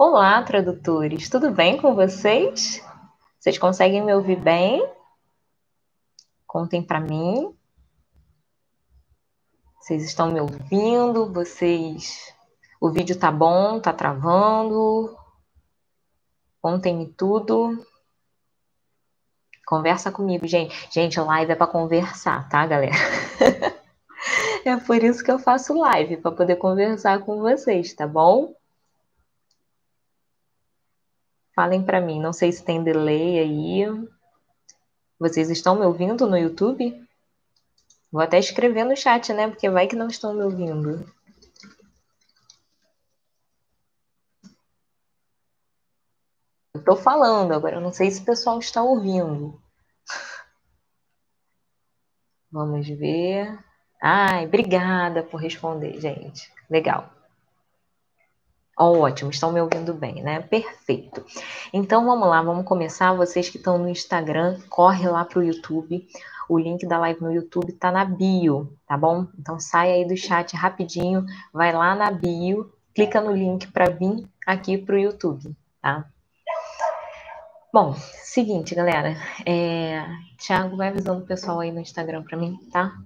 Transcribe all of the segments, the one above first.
Olá, tradutores, tudo bem com vocês? Vocês conseguem me ouvir bem? Contem para mim. Vocês estão me ouvindo? Vocês. O vídeo tá bom? Tá travando? Contem-me tudo. Conversa comigo, gente. Gente, live é para conversar, tá, galera? é por isso que eu faço live, para poder conversar com vocês, tá bom? Falem para mim, não sei se tem delay aí. Vocês estão me ouvindo no YouTube? Vou até escrever no chat, né? Porque vai que não estão me ouvindo. Eu tô falando agora, eu não sei se o pessoal está ouvindo. Vamos ver. Ai, obrigada por responder, gente. Legal. Oh, ótimo, estão me ouvindo bem, né? Perfeito. Então vamos lá, vamos começar. Vocês que estão no Instagram, corre lá para o YouTube. O link da live no YouTube tá na bio, tá bom? Então sai aí do chat rapidinho, vai lá na bio, clica no link para vir aqui para o YouTube, tá? Bom, seguinte, galera. É... Thiago vai avisando o pessoal aí no Instagram para mim, tá?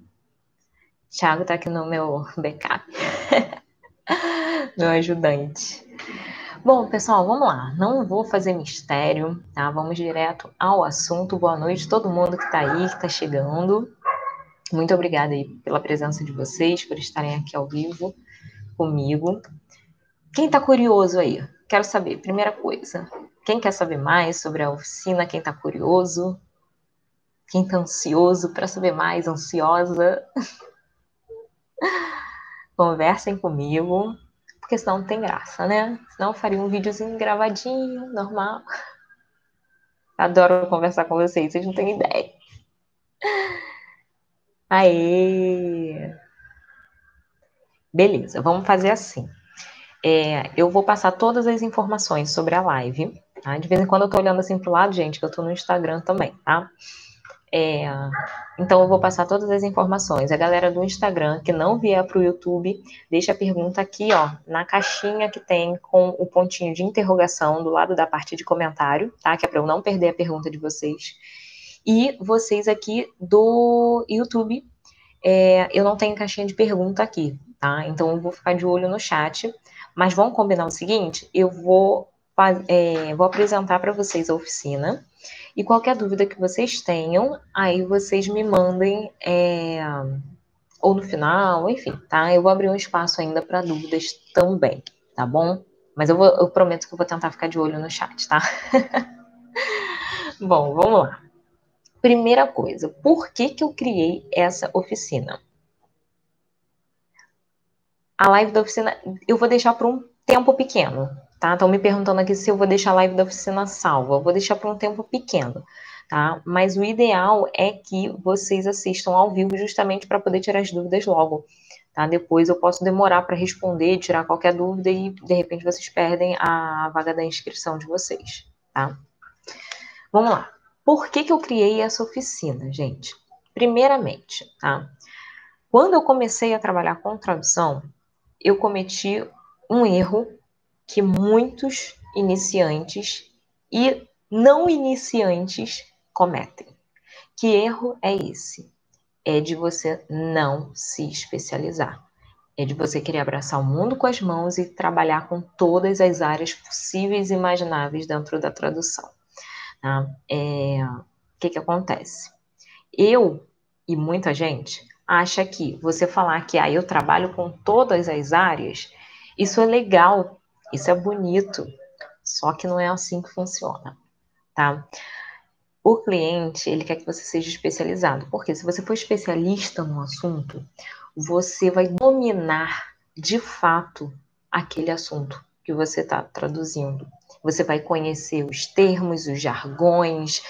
Thiago tá aqui no meu backup. meu ajudante. Bom, pessoal, vamos lá. Não vou fazer mistério, tá? Vamos direto ao assunto. Boa noite, todo mundo que tá aí, que tá chegando. Muito obrigada aí pela presença de vocês, por estarem aqui ao vivo comigo. Quem tá curioso aí? Quero saber, primeira coisa. Quem quer saber mais sobre a oficina? Quem tá curioso? Quem tá ansioso para saber mais, ansiosa? Conversem comigo porque senão não tem graça, né? Senão eu faria um videozinho gravadinho, normal. Adoro conversar com vocês, vocês não têm ideia. Aê! Beleza, vamos fazer assim. É, eu vou passar todas as informações sobre a live. Tá? De vez em quando eu tô olhando assim pro lado, gente, que eu tô no Instagram também, tá? É, então, eu vou passar todas as informações. A galera do Instagram que não vier para o YouTube, deixa a pergunta aqui, ó, na caixinha que tem com o pontinho de interrogação do lado da parte de comentário, tá? Que é para eu não perder a pergunta de vocês. E vocês aqui do YouTube, é, eu não tenho caixinha de pergunta aqui, tá? Então, eu vou ficar de olho no chat. Mas vamos combinar o seguinte: eu vou, é, vou apresentar para vocês a oficina. E qualquer dúvida que vocês tenham, aí vocês me mandem, é, ou no final, enfim, tá? Eu vou abrir um espaço ainda para dúvidas também, tá bom? Mas eu, vou, eu prometo que eu vou tentar ficar de olho no chat, tá? bom, vamos lá. Primeira coisa, por que, que eu criei essa oficina? A live da oficina eu vou deixar por um tempo pequeno, tá? Estão me perguntando aqui se eu vou deixar a live da oficina salva. Eu vou deixar por um tempo pequeno, tá? Mas o ideal é que vocês assistam ao vivo justamente para poder tirar as dúvidas logo, tá? Depois eu posso demorar para responder, tirar qualquer dúvida e de repente vocês perdem a vaga da inscrição de vocês, tá? Vamos lá. Por que, que eu criei essa oficina, gente? Primeiramente, tá? Quando eu comecei a trabalhar com tradução, eu cometi um erro que muitos iniciantes e não iniciantes cometem. Que erro é esse? É de você não se especializar. É de você querer abraçar o mundo com as mãos e trabalhar com todas as áreas possíveis e imagináveis dentro da tradução. Tá? É... O que, que acontece? Eu e muita gente acha que você falar que ah, eu trabalho com todas as áreas, isso é legal isso é bonito, só que não é assim que funciona, tá? O cliente, ele quer que você seja especializado, porque se você for especialista no assunto, você vai dominar de fato aquele assunto que você está traduzindo. Você vai conhecer os termos, os jargões,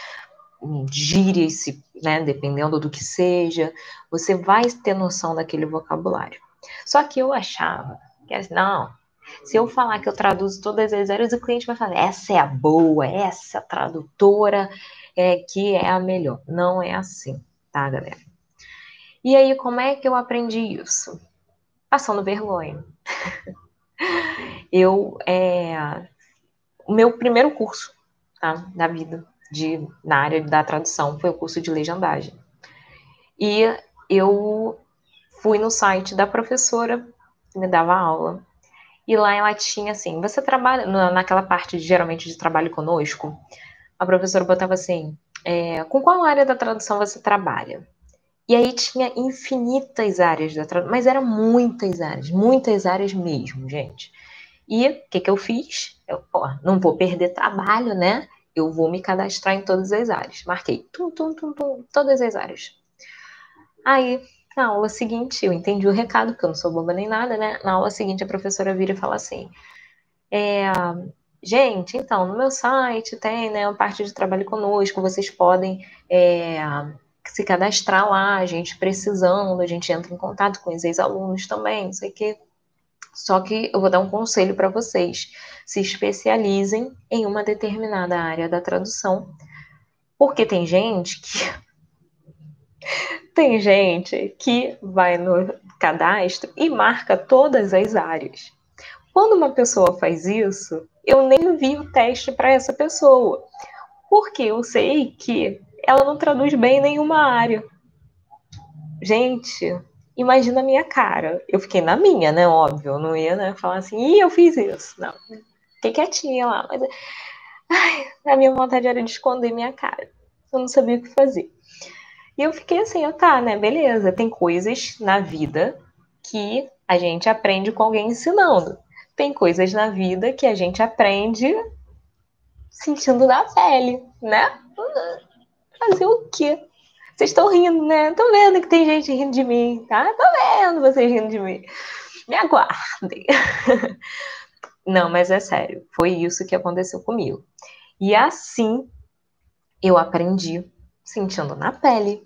gírias, né, dependendo do que seja, você vai ter noção daquele vocabulário. Só que eu achava que, não, se eu falar que eu traduzo todas as áreas, o cliente vai falar: essa é a boa, essa é a tradutora é que é a melhor. Não é assim, tá, galera? E aí, como é que eu aprendi isso? Passando vergonha. eu é, o meu primeiro curso tá, da vida de, na área da tradução foi o curso de legendagem. E eu fui no site da professora que me dava aula. E lá ela tinha assim, você trabalha naquela parte geralmente de trabalho conosco, a professora botava assim, é, com qual área da tradução você trabalha? E aí tinha infinitas áreas da tradução, mas eram muitas áreas, muitas áreas mesmo, gente. E o que, que eu fiz? Eu, não vou perder trabalho, né? Eu vou me cadastrar em todas as áreas. Marquei tum, tum, tum, tum, todas as áreas. Aí, na aula seguinte, eu entendi o recado, porque eu não sou boba nem nada, né? Na aula seguinte, a professora vira e fala assim: é, gente, então, no meu site tem né, uma parte de trabalho conosco, vocês podem é, se cadastrar lá, a gente precisando, a gente entra em contato com os ex-alunos também, não sei o quê. Só que eu vou dar um conselho para vocês: se especializem em uma determinada área da tradução, porque tem gente que tem gente que vai no cadastro e marca todas as áreas. Quando uma pessoa faz isso, eu nem vi o teste para essa pessoa, porque eu sei que ela não traduz bem nenhuma área. Gente, imagina a minha cara. Eu fiquei na minha, né? Óbvio. Não ia né, falar assim, ih, eu fiz isso. Não. Fiquei quietinha lá. Mas ai, a minha vontade era de esconder minha cara. Eu não sabia o que fazer. E eu fiquei assim, ó, tá, né? Beleza. Tem coisas na vida que a gente aprende com alguém ensinando. Tem coisas na vida que a gente aprende sentindo na pele, né? Fazer o quê? Vocês estão rindo, né? Tô vendo que tem gente rindo de mim, tá? Tô vendo vocês rindo de mim. Me aguardem. Não, mas é sério. Foi isso que aconteceu comigo. E assim eu aprendi, sentindo na pele,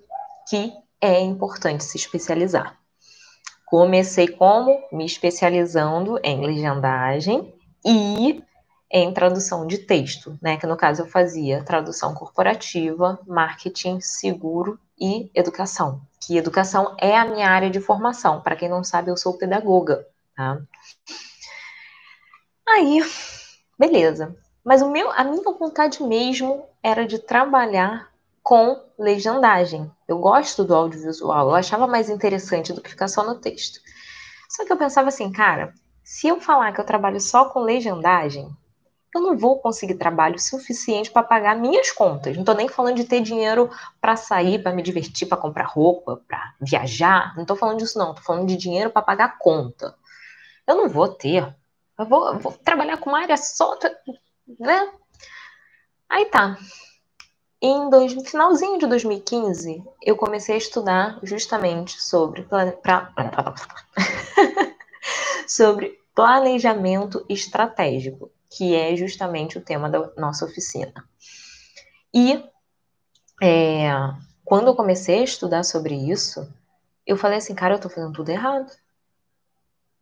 que é importante se especializar. Comecei como? Me especializando em legendagem e em tradução de texto, né? Que no caso eu fazia tradução corporativa, marketing, seguro e educação. Que educação é a minha área de formação. Para quem não sabe, eu sou pedagoga, tá? Aí, beleza. Mas o meu, a minha vontade mesmo era de trabalhar com legendagem. Eu gosto do audiovisual, eu achava mais interessante do que ficar só no texto. Só que eu pensava assim, cara, se eu falar que eu trabalho só com legendagem, eu não vou conseguir trabalho suficiente para pagar minhas contas. Não estou nem falando de ter dinheiro para sair, para me divertir, para comprar roupa, para viajar. Não estou falando disso, não. Estou falando de dinheiro para pagar conta. Eu não vou ter. Eu vou, eu vou trabalhar com uma área só, né? Aí tá. Em dois, finalzinho de 2015, eu comecei a estudar justamente sobre, pra, sobre planejamento estratégico que é justamente o tema da nossa oficina. E é, quando eu comecei a estudar sobre isso, eu falei assim, cara, eu tô fazendo tudo errado.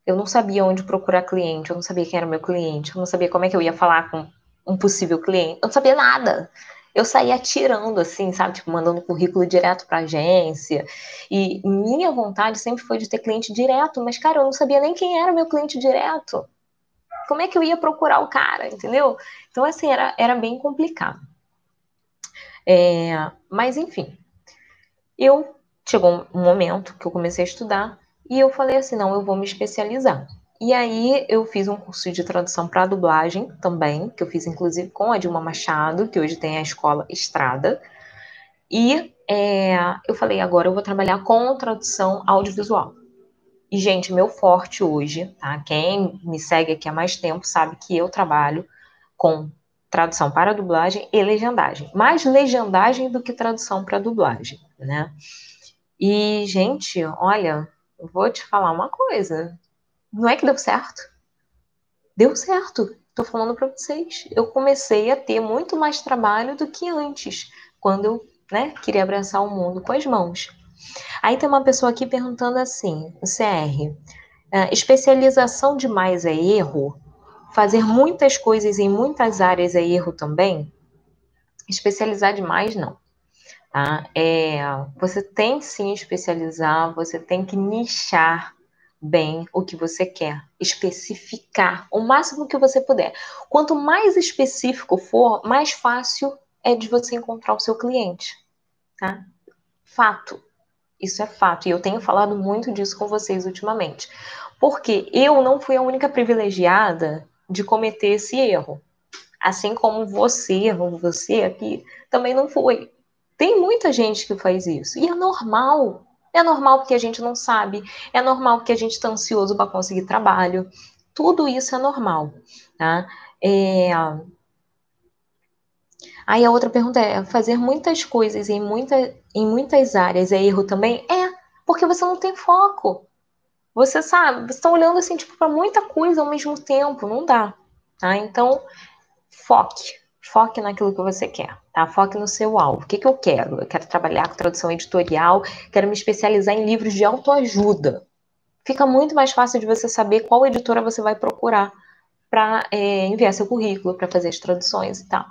Eu não sabia onde procurar cliente, eu não sabia quem era o meu cliente, eu não sabia como é que eu ia falar com um possível cliente, eu não sabia nada. Eu saía atirando, assim, sabe? Tipo, mandando currículo direto pra agência. E minha vontade sempre foi de ter cliente direto, mas, cara, eu não sabia nem quem era meu cliente direto como é que eu ia procurar o cara, entendeu? Então, assim, era, era bem complicado. É, mas, enfim, eu chegou um momento que eu comecei a estudar e eu falei assim: não, eu vou me especializar. E aí eu fiz um curso de tradução para dublagem também, que eu fiz inclusive com a Dilma Machado, que hoje tem a escola Estrada. E é, eu falei, agora eu vou trabalhar com tradução audiovisual. E, gente, meu forte hoje, tá? Quem me segue aqui há mais tempo sabe que eu trabalho com tradução para dublagem e legendagem. Mais legendagem do que tradução para dublagem, né? E, gente, olha, vou te falar uma coisa. Não é que deu certo? Deu certo. Tô falando para vocês. Eu comecei a ter muito mais trabalho do que antes, quando eu né, queria abraçar o mundo com as mãos. Aí tem uma pessoa aqui perguntando assim, o CR, é, especialização demais é erro? Fazer muitas coisas em muitas áreas é erro também? Especializar demais, não. Tá? É, você tem sim especializar, você tem que nichar, bem o que você quer, especificar o máximo que você puder. Quanto mais específico for, mais fácil é de você encontrar o seu cliente, tá? Fato. Isso é fato. E eu tenho falado muito disso com vocês ultimamente. Porque eu não fui a única privilegiada de cometer esse erro. Assim como você, você aqui, também não foi. Tem muita gente que faz isso. E é normal. É normal porque a gente não sabe. É normal porque a gente está ansioso para conseguir trabalho. Tudo isso é normal. Tá? É... Aí a outra pergunta é: fazer muitas coisas em, muita, em muitas áreas é erro também? É, porque você não tem foco. Você sabe, você está olhando assim, tipo, para muita coisa ao mesmo tempo, não dá. Tá? Então, foque. Foque naquilo que você quer, tá? Foque no seu alvo. O que, que eu quero? Eu quero trabalhar com tradução editorial, quero me especializar em livros de autoajuda. Fica muito mais fácil de você saber qual editora você vai procurar para é, enviar seu currículo, para fazer as traduções e tal.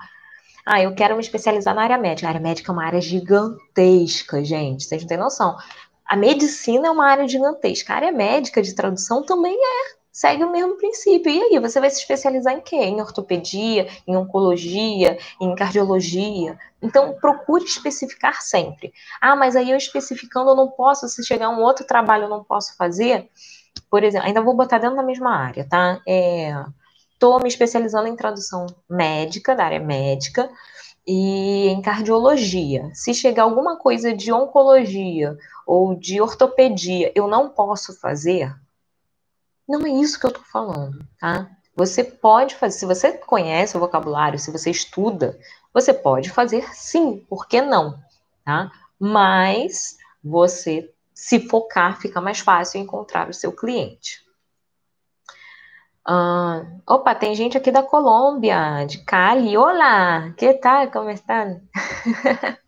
Ah, eu quero me especializar na área médica. A área médica é uma área gigantesca, gente. Vocês não têm noção. A medicina é uma área gigantesca. A área médica de tradução também é. Segue o mesmo princípio. E aí, você vai se especializar em quê? Em ortopedia, em oncologia, em cardiologia. Então, procure especificar sempre. Ah, mas aí eu especificando eu não posso, se chegar um outro trabalho eu não posso fazer. Por exemplo, ainda vou botar dentro da mesma área, tá? É, Estou me especializando em tradução médica, da área médica, e em cardiologia. Se chegar alguma coisa de oncologia ou de ortopedia, eu não posso fazer. Não é isso que eu estou falando, tá? Você pode fazer, se você conhece o vocabulário, se você estuda, você pode fazer sim, por que não? Tá? Mas você se focar, fica mais fácil encontrar o seu cliente. Ah, opa, tem gente aqui da Colômbia, de Cali. Olá, que tal? Como está?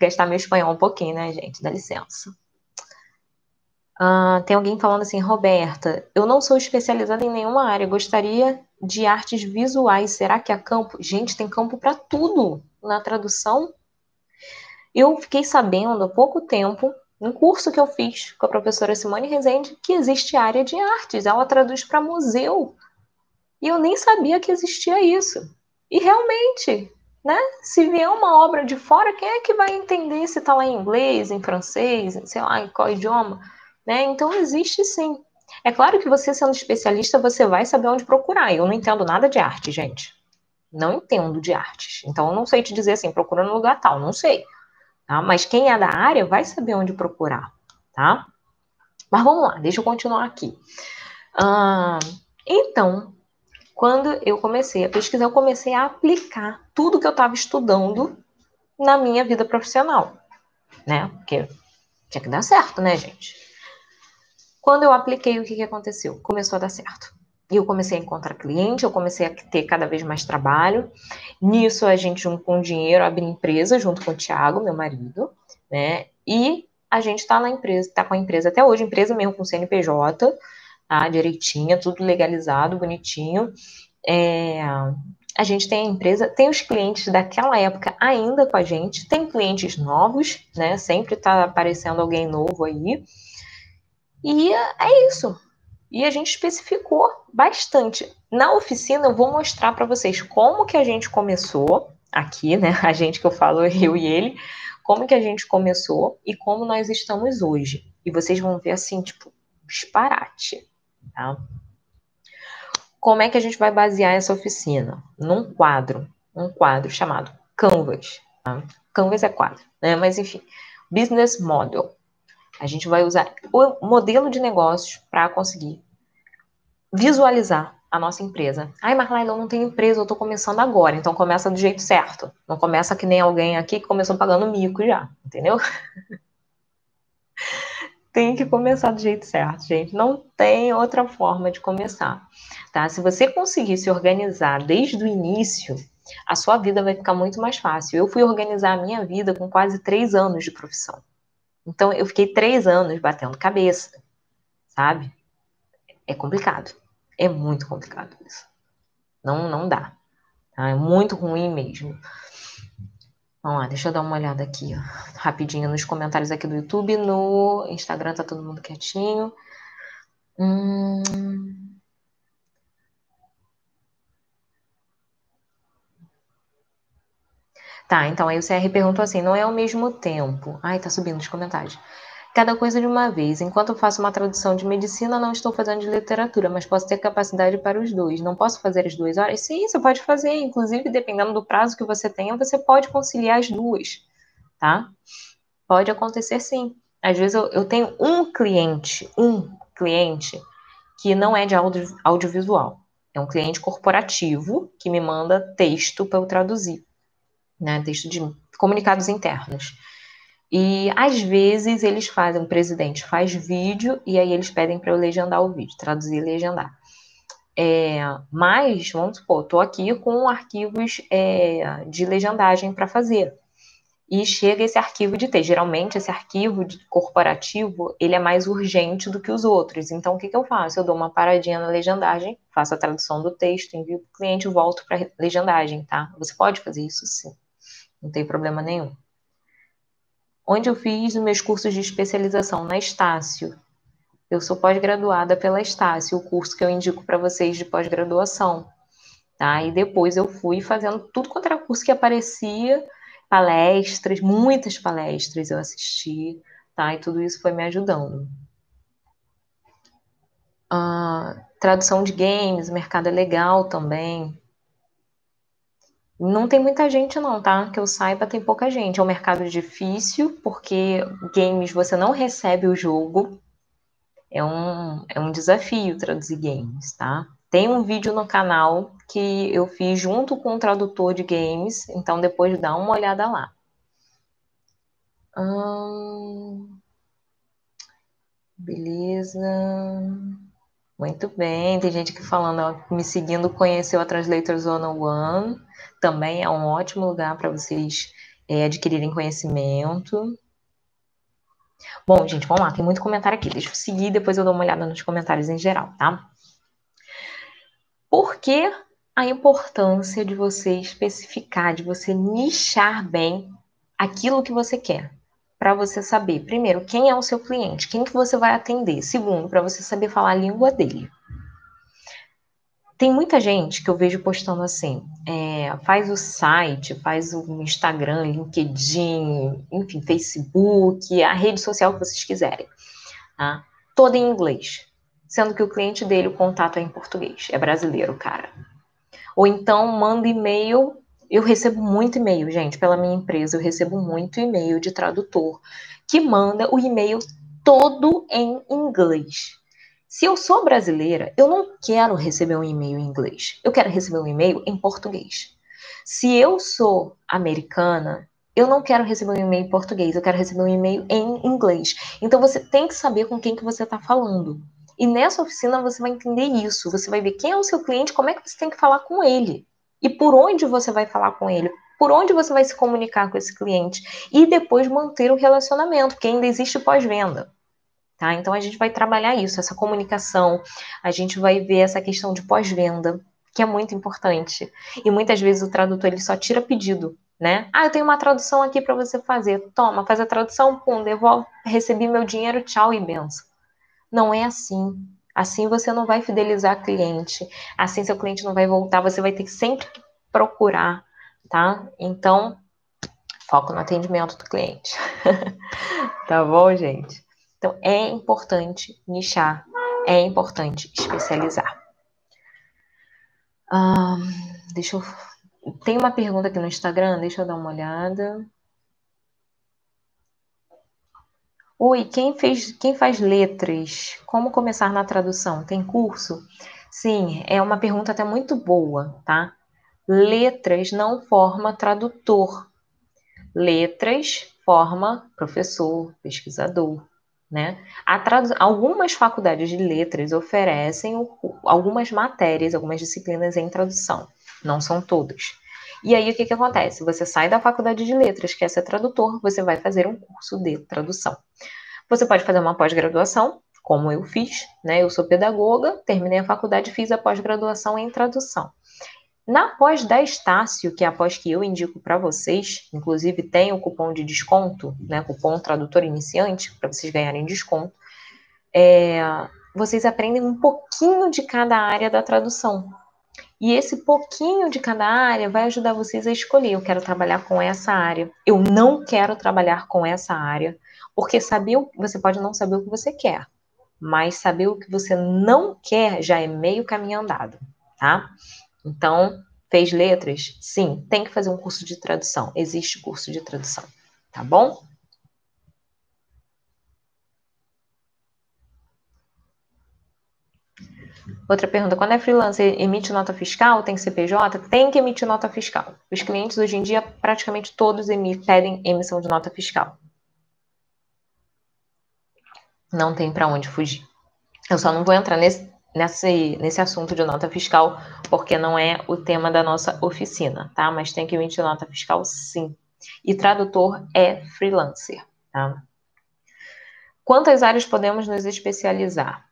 Gastar meu espanhol um pouquinho, né, gente? Dá licença. Ah, tem alguém falando assim, Roberta, eu não sou especializada em nenhuma área, gostaria de artes visuais. Será que há campo? Gente, tem campo para tudo na tradução. Eu fiquei sabendo há pouco tempo um curso que eu fiz com a professora Simone Rezende, que existe área de artes, ela traduz para museu. E eu nem sabia que existia isso. E realmente, né? Se vier uma obra de fora, quem é que vai entender se está lá em inglês, em francês, sei lá, em qual idioma? Né? Então existe sim. É claro que você sendo especialista, você vai saber onde procurar. Eu não entendo nada de arte, gente. Não entendo de artes. Então eu não sei te dizer assim, procura no lugar tal, não sei tá? Mas quem é da área vai saber onde procurar, tá? Mas vamos lá, deixa eu continuar aqui. Então, quando eu comecei a pesquisar, eu comecei a aplicar tudo que eu estava estudando na minha vida profissional, né? Porque tinha que dar certo, né, gente? Quando eu apliquei, o que, que aconteceu? Começou a dar certo. E eu comecei a encontrar cliente, eu comecei a ter cada vez mais trabalho. Nisso, a gente, junto com o dinheiro, abriu empresa junto com o Thiago, meu marido, né? E a gente está na empresa, está com a empresa até hoje, empresa mesmo com CNPJ, tá? Direitinha, tudo legalizado, bonitinho. É, a gente tem a empresa, tem os clientes daquela época ainda com a gente, tem clientes novos, né? Sempre está aparecendo alguém novo aí. E é isso. E a gente especificou bastante. Na oficina eu vou mostrar para vocês como que a gente começou aqui, né? A gente que eu falo, eu e ele, como que a gente começou e como nós estamos hoje. E vocês vão ver assim, tipo, disparate, tá? Como é que a gente vai basear essa oficina? Num quadro, um quadro chamado Canvas. Tá? Canvas é quadro, né? Mas enfim, Business Model. A gente vai usar o modelo de negócios para conseguir visualizar a nossa empresa. Ai, Marlaila, eu não tenho empresa, eu estou começando agora. Então começa do jeito certo. Não começa que nem alguém aqui que começou pagando mico já, entendeu? tem que começar do jeito certo, gente. Não tem outra forma de começar, tá? Se você conseguir se organizar desde o início, a sua vida vai ficar muito mais fácil. Eu fui organizar a minha vida com quase três anos de profissão. Então, eu fiquei três anos batendo cabeça, sabe? É complicado. É muito complicado isso. Não, não dá. Tá? É muito ruim mesmo. Vamos lá, deixa eu dar uma olhada aqui, ó, rapidinho nos comentários aqui do YouTube. No Instagram tá todo mundo quietinho. Hum... Tá, então aí o CR perguntou assim: não é ao mesmo tempo. Ai, tá subindo os comentários. Cada coisa de uma vez. Enquanto eu faço uma tradução de medicina, não estou fazendo de literatura, mas posso ter capacidade para os dois. Não posso fazer as duas horas? Sim, você pode fazer. Inclusive, dependendo do prazo que você tenha, você pode conciliar as duas, tá? Pode acontecer sim. Às vezes eu, eu tenho um cliente, um cliente, que não é de audio, audiovisual. É um cliente corporativo que me manda texto para eu traduzir né, texto de comunicados internos. E às vezes eles fazem, o presidente faz vídeo e aí eles pedem para eu legendar o vídeo, traduzir e legendar. É, mas, vamos supor, estou aqui com arquivos é, de legendagem para fazer. E chega esse arquivo de texto. Geralmente, esse arquivo corporativo, ele é mais urgente do que os outros. Então, o que, que eu faço? Eu dou uma paradinha na legendagem, faço a tradução do texto, envio para o cliente e volto para legendagem, tá? Você pode fazer isso sim não tem problema nenhum. Onde eu fiz os meus cursos de especialização? Na Estácio. Eu sou pós-graduada pela Estácio, o curso que eu indico para vocês de pós-graduação. Tá? E depois eu fui fazendo tudo quanto era curso que aparecia, palestras, muitas palestras eu assisti, tá? E tudo isso foi me ajudando. Uh, tradução de games, mercado é legal também. Não tem muita gente, não, tá? Que eu saiba, tem pouca gente. É um mercado difícil, porque games você não recebe o jogo. É um, é um desafio traduzir games, tá? Tem um vídeo no canal que eu fiz junto com um tradutor de games, então depois dá uma olhada lá. Hum, beleza. Muito bem, tem gente aqui falando, ó, me seguindo, conheceu a Translators 101, também é um ótimo lugar para vocês é, adquirirem conhecimento. Bom, gente, vamos lá, tem muito comentário aqui, deixa eu seguir, depois eu dou uma olhada nos comentários em geral, tá? Por que a importância de você especificar, de você nichar bem aquilo que você quer? para você saber, primeiro, quem é o seu cliente, quem que você vai atender. Segundo, para você saber falar a língua dele. Tem muita gente que eu vejo postando assim, é, faz o site, faz o Instagram, LinkedIn, enfim, Facebook, a rede social que vocês quiserem, tá? Toda em inglês, sendo que o cliente dele, o contato é em português, é brasileiro, cara. Ou então manda e-mail eu recebo muito e-mail, gente, pela minha empresa, eu recebo muito e-mail de tradutor que manda o e-mail todo em inglês. Se eu sou brasileira, eu não quero receber um e-mail em inglês. Eu quero receber um e-mail em português. Se eu sou americana, eu não quero receber um e-mail em português, eu quero receber um e-mail em inglês. Então você tem que saber com quem que você está falando. E nessa oficina você vai entender isso. Você vai ver quem é o seu cliente, como é que você tem que falar com ele e por onde você vai falar com ele, por onde você vai se comunicar com esse cliente e depois manter o relacionamento, porque ainda existe pós-venda. Tá? Então a gente vai trabalhar isso, essa comunicação, a gente vai ver essa questão de pós-venda, que é muito importante. E muitas vezes o tradutor ele só tira pedido, né? Ah, eu tenho uma tradução aqui para você fazer. Toma, faz a tradução, pum, devolve, recebi meu dinheiro, tchau e benção. Não é assim. Assim você não vai fidelizar cliente, assim seu cliente não vai voltar, você vai ter que sempre procurar, tá? Então, foco no atendimento do cliente. tá bom, gente? Então, é importante nichar, é importante especializar. deixa eu. Tem uma pergunta aqui no Instagram, deixa eu dar uma olhada. Oi, quem fez, quem faz letras? Como começar na tradução? Tem curso? Sim, é uma pergunta até muito boa, tá? Letras não forma tradutor. Letras forma professor, pesquisador, né? Algumas faculdades de letras oferecem algumas matérias, algumas disciplinas em tradução. Não são todas. E aí o que, que acontece? Você sai da faculdade de letras, quer ser tradutor, você vai fazer um curso de tradução. Você pode fazer uma pós-graduação, como eu fiz, né? Eu sou pedagoga, terminei a faculdade fiz a pós-graduação em tradução. Na pós da Estácio, que é a pós que eu indico para vocês, inclusive tem o cupom de desconto, né? Cupom tradutor iniciante, para vocês ganharem desconto. É, vocês aprendem um pouquinho de cada área da tradução. E esse pouquinho de cada área vai ajudar vocês a escolher. Eu quero trabalhar com essa área. Eu não quero trabalhar com essa área. Porque saber você pode não saber o que você quer, mas saber o que você não quer já é meio caminho andado, tá? Então, fez letras? Sim, tem que fazer um curso de tradução. Existe curso de tradução, tá bom? Outra pergunta: quando é freelancer, emite nota fiscal? Tem CPJ? Tem que emitir nota fiscal. Os clientes hoje em dia, praticamente todos pedem emissão de nota fiscal. Não tem para onde fugir. Eu só não vou entrar nesse, nesse, nesse assunto de nota fiscal, porque não é o tema da nossa oficina, tá? Mas tem que emitir nota fiscal, sim. E tradutor é freelancer, tá? Quantas áreas podemos nos especializar?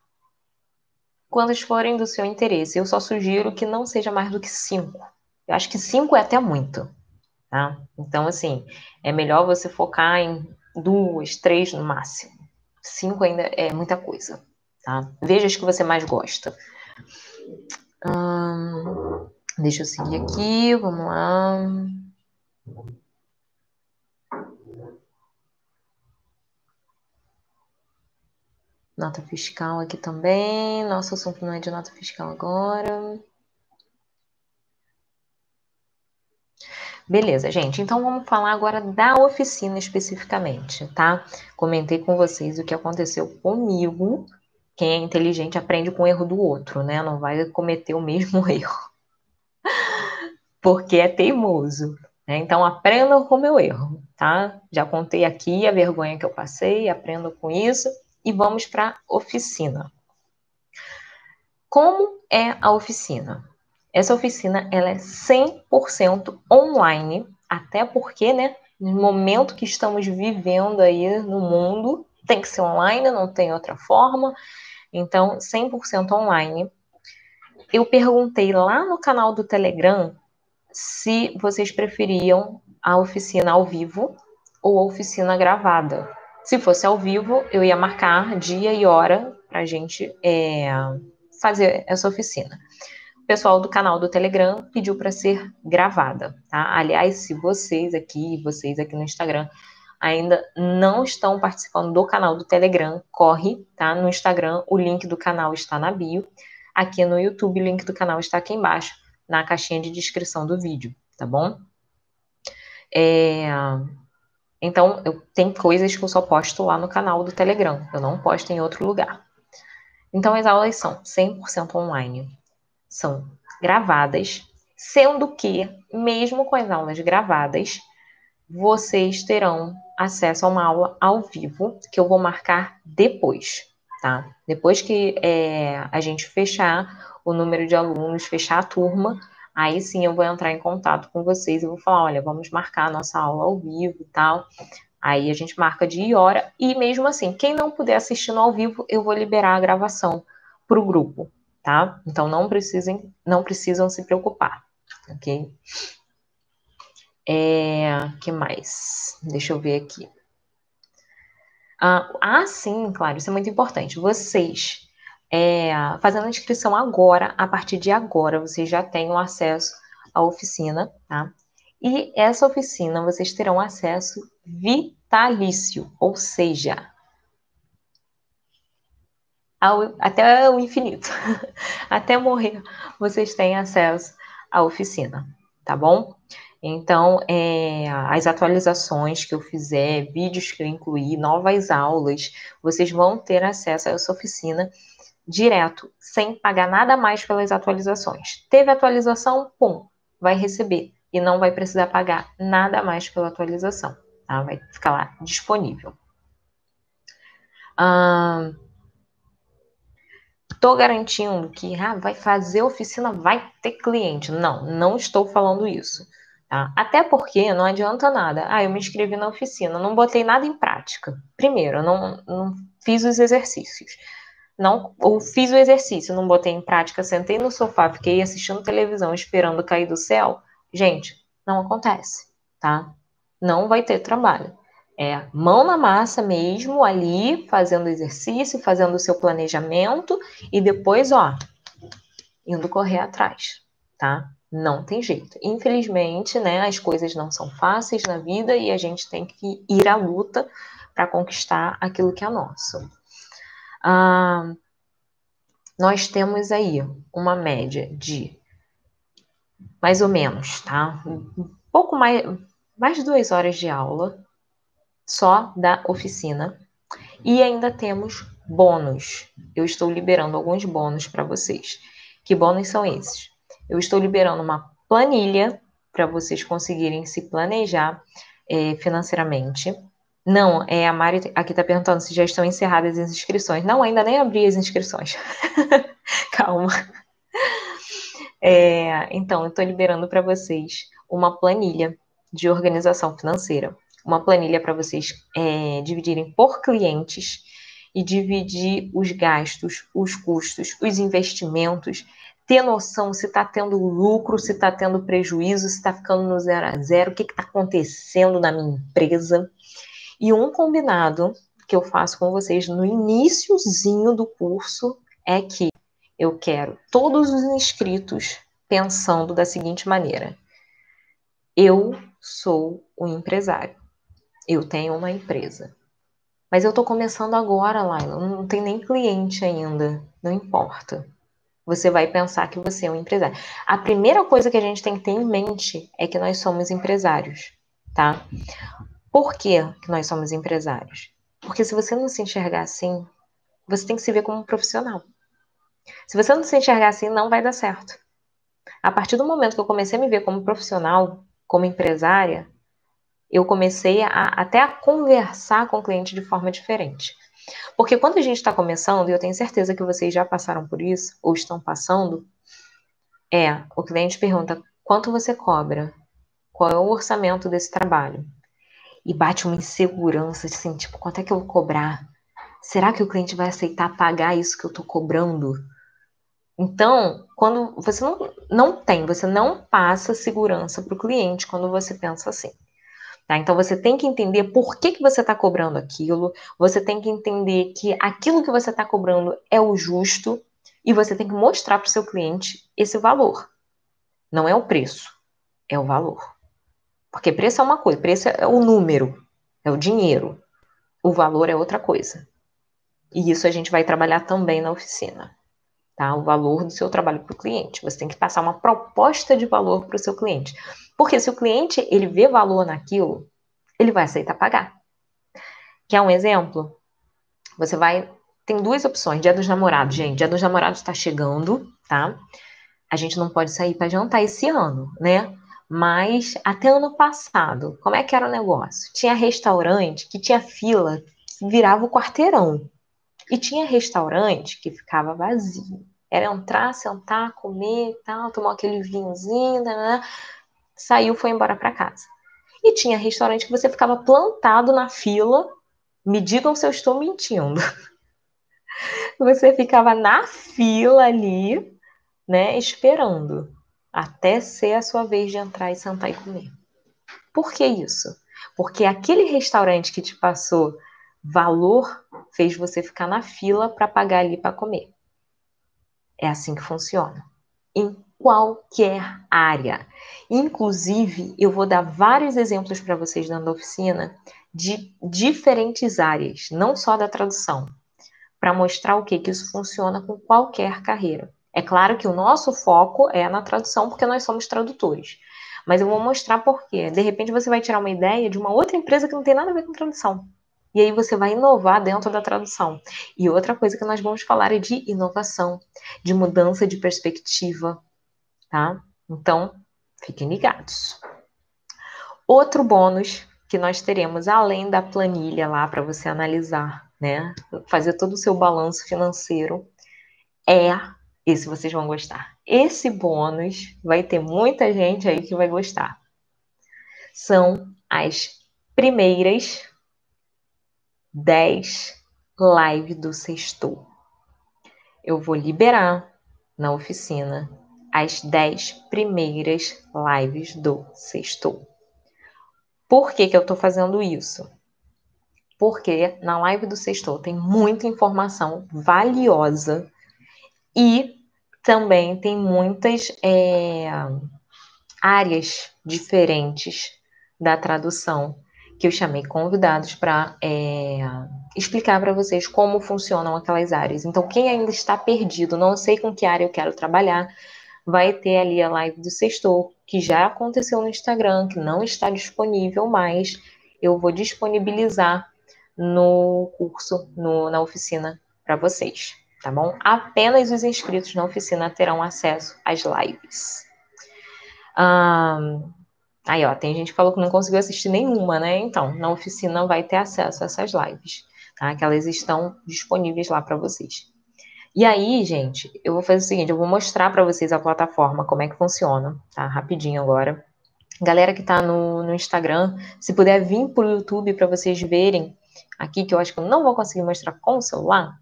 Quantas forem do seu interesse. Eu só sugiro que não seja mais do que cinco. Eu acho que cinco é até muito, tá? Então, assim, é melhor você focar em duas, três no máximo. Cinco ainda é muita coisa, tá? Veja as que você mais gosta. Hum, deixa eu seguir aqui, vamos lá. Nota fiscal aqui também. Nosso assunto não é de nota fiscal agora. Beleza, gente. Então vamos falar agora da oficina especificamente, tá? Comentei com vocês o que aconteceu comigo. Quem é inteligente aprende com o erro do outro, né? Não vai cometer o mesmo erro. Porque é teimoso. Né? Então aprendam com o meu erro, tá? Já contei aqui a vergonha que eu passei, aprendam com isso e vamos para a oficina. Como é a oficina? Essa oficina ela é 100% online, até porque, né, no momento que estamos vivendo aí no mundo, tem que ser online, não tem outra forma. Então, 100% online. Eu perguntei lá no canal do Telegram se vocês preferiam a oficina ao vivo ou a oficina gravada. Se fosse ao vivo, eu ia marcar dia e hora para a gente é, fazer essa oficina o pessoal do canal do Telegram pediu para ser gravada, tá? Aliás, se vocês aqui, vocês aqui no Instagram ainda não estão participando do canal do Telegram, corre, tá? No Instagram, o link do canal está na bio. Aqui no YouTube, o link do canal está aqui embaixo, na caixinha de descrição do vídeo, tá bom? É... Então, eu tem coisas que eu só posto lá no canal do Telegram, eu não posto em outro lugar. Então, as aulas são 100% online são gravadas, sendo que, mesmo com as aulas gravadas, vocês terão acesso a uma aula ao vivo que eu vou marcar depois, tá? Depois que é, a gente fechar o número de alunos, fechar a turma, aí sim eu vou entrar em contato com vocês e vou falar, olha, vamos marcar a nossa aula ao vivo e tal. Aí a gente marca dia e hora, e mesmo assim, quem não puder assistir no ao vivo, eu vou liberar a gravação para o grupo, tá? Então não precisem, não precisam se preocupar, ok? É, que mais? Deixa eu ver aqui. Ah, ah, sim, claro, isso é muito importante. Vocês, é, fazendo a inscrição agora, a partir de agora, vocês já têm acesso à oficina, tá? E essa oficina vocês terão acesso vitalício, ou seja, ao, até o infinito, até morrer, vocês têm acesso à oficina, tá bom? Então, é, as atualizações que eu fizer, vídeos que eu incluir, novas aulas, vocês vão ter acesso a essa oficina direto, sem pagar nada mais pelas atualizações. Teve atualização, pum, vai receber e não vai precisar pagar nada mais pela atualização, tá? Vai ficar lá disponível. Ah, estou garantindo que ah, vai fazer oficina, vai ter cliente. Não, não estou falando isso. Tá? Até porque não adianta nada. Ah, eu me inscrevi na oficina, não botei nada em prática. Primeiro, eu não, não fiz os exercícios. Não, ou fiz o exercício, não botei em prática, sentei no sofá, fiquei assistindo televisão, esperando cair do céu. Gente, não acontece, tá? Não vai ter trabalho. É mão na massa mesmo, ali, fazendo exercício, fazendo o seu planejamento e depois, ó, indo correr atrás, tá? Não tem jeito. Infelizmente, né, as coisas não são fáceis na vida e a gente tem que ir à luta para conquistar aquilo que é nosso. Ah, nós temos aí uma média de mais ou menos, tá? Um pouco mais, mais de duas horas de aula só da oficina. E ainda temos bônus. Eu estou liberando alguns bônus para vocês. Que bônus são esses? Eu estou liberando uma planilha para vocês conseguirem se planejar é, financeiramente. Não, é a Mari aqui está perguntando se já estão encerradas as inscrições. Não, ainda nem abri as inscrições. Calma. É, então, eu estou liberando para vocês uma planilha de organização financeira uma planilha para vocês é, dividirem por clientes e dividir os gastos, os custos, os investimentos, ter noção se está tendo lucro, se está tendo prejuízo, se está ficando no zero a zero, o que está acontecendo na minha empresa. E um combinado que eu faço com vocês no iníciozinho do curso é que eu quero todos os inscritos pensando da seguinte maneira: eu sou o empresário. Eu tenho uma empresa. Mas eu estou começando agora, Laila. Não tem nem cliente ainda. Não importa. Você vai pensar que você é um empresário. A primeira coisa que a gente tem que ter em mente é que nós somos empresários, tá? Por que, que nós somos empresários? Porque se você não se enxergar assim, você tem que se ver como um profissional. Se você não se enxergar assim, não vai dar certo. A partir do momento que eu comecei a me ver como profissional, como empresária, eu comecei a, até a conversar com o cliente de forma diferente. Porque quando a gente está começando, e eu tenho certeza que vocês já passaram por isso, ou estão passando, é, o cliente pergunta, quanto você cobra? Qual é o orçamento desse trabalho? E bate uma insegurança, assim, tipo, quanto é que eu vou cobrar? Será que o cliente vai aceitar pagar isso que eu estou cobrando? Então, quando você não, não tem, você não passa segurança para o cliente quando você pensa assim. Tá? Então você tem que entender por que, que você está cobrando aquilo, você tem que entender que aquilo que você está cobrando é o justo e você tem que mostrar para o seu cliente esse valor. Não é o preço, é o valor. Porque preço é uma coisa, preço é o número, é o dinheiro. O valor é outra coisa. E isso a gente vai trabalhar também na oficina. Tá? O valor do seu trabalho para o cliente. Você tem que passar uma proposta de valor para o seu cliente. Porque se o cliente ele vê valor naquilo, ele vai aceitar pagar. Quer um exemplo? Você vai. Tem duas opções. Dia dos namorados, gente. Dia dos namorados está chegando, tá? A gente não pode sair para jantar esse ano, né? Mas até ano passado, como é que era o negócio? Tinha restaurante que tinha fila que virava o quarteirão. E tinha restaurante que ficava vazio. Era entrar, sentar, comer tal, tomar aquele vinhozinho, né? né, né saiu, foi embora para casa. E tinha restaurante que você ficava plantado na fila. Me digam se eu estou mentindo. Você ficava na fila ali, né, esperando até ser a sua vez de entrar e sentar e comer. Por que isso? Porque aquele restaurante que te passou valor fez você ficar na fila para pagar ali para comer. É assim que funciona. Em qualquer área. Inclusive, eu vou dar vários exemplos para vocês dentro da oficina de diferentes áreas, não só da tradução, para mostrar o que, que isso funciona com qualquer carreira. É claro que o nosso foco é na tradução, porque nós somos tradutores. Mas eu vou mostrar por quê. De repente você vai tirar uma ideia de uma outra empresa que não tem nada a ver com tradução. E aí você vai inovar dentro da tradução. E outra coisa que nós vamos falar é de inovação, de mudança de perspectiva, tá? Então, fiquem ligados. Outro bônus que nós teremos, além da planilha lá para você analisar, né? Fazer todo o seu balanço financeiro, é esse vocês vão gostar. Esse bônus vai ter muita gente aí que vai gostar. São as primeiras 10 lives do Sextou. Eu vou liberar na oficina as 10 primeiras lives do Sextou. Por que, que eu estou fazendo isso? porque na live do Sextou tem muita informação valiosa e também tem muitas é, áreas diferentes da tradução que eu chamei convidados para é, explicar para vocês como funcionam aquelas áreas. Então, quem ainda está perdido, não sei com que área eu quero trabalhar, vai ter ali a live do Sextou, que já aconteceu no Instagram, que não está disponível mais. Eu vou disponibilizar no curso, no, na oficina para vocês, tá bom? Apenas os inscritos na oficina terão acesso às lives. Um, aí, ó, tem gente que falou que não conseguiu assistir nenhuma, né? Então, na oficina vai ter acesso a essas lives, tá? Que elas estão disponíveis lá para vocês. E aí, gente, eu vou fazer o seguinte, eu vou mostrar para vocês a plataforma, como é que funciona, tá? Rapidinho agora. Galera que tá no, no Instagram, se puder vir pro YouTube para vocês verem aqui, que eu acho que eu não vou conseguir mostrar com o celular,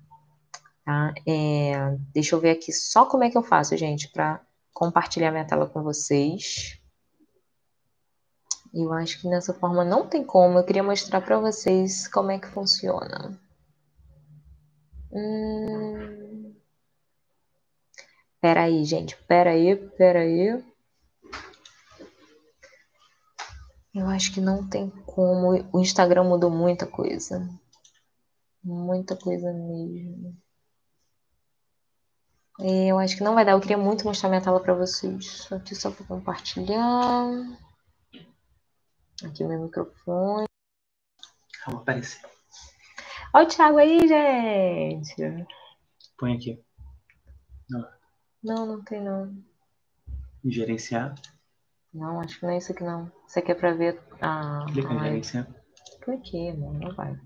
tá? É, deixa eu ver aqui só como é que eu faço, gente, para compartilhar minha tela com vocês. Eu acho que nessa forma não tem como. Eu queria mostrar para vocês como é que funciona. Hum... Peraí, gente. Peraí, peraí. Eu acho que não tem como. O Instagram mudou muita coisa. Muita coisa mesmo. É, eu acho que não vai dar. Eu queria muito mostrar minha tela para vocês. Aqui só para compartilhar. Aqui meu microfone. Calma, aparece. Olha o Thiago aí, gente. Põe aqui. Não, não, não tem não. Gerenciar. Não, acho que não é isso aqui não. Isso aqui é pra ver a. Clica em gerenciar. Cliquei, mano, não vai.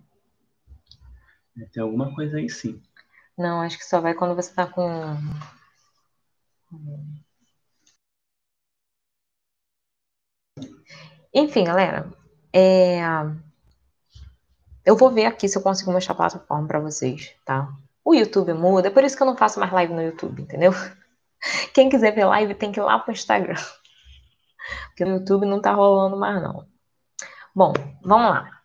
Tem alguma coisa aí sim. Não, acho que só vai quando você tá com. Enfim, galera. É... Eu vou ver aqui se eu consigo mostrar a plataforma para vocês, tá? O YouTube muda, é por isso que eu não faço mais live no YouTube, entendeu? Quem quiser ver live tem que ir lá pro Instagram. Porque no YouTube não tá rolando mais, não. Bom, vamos lá.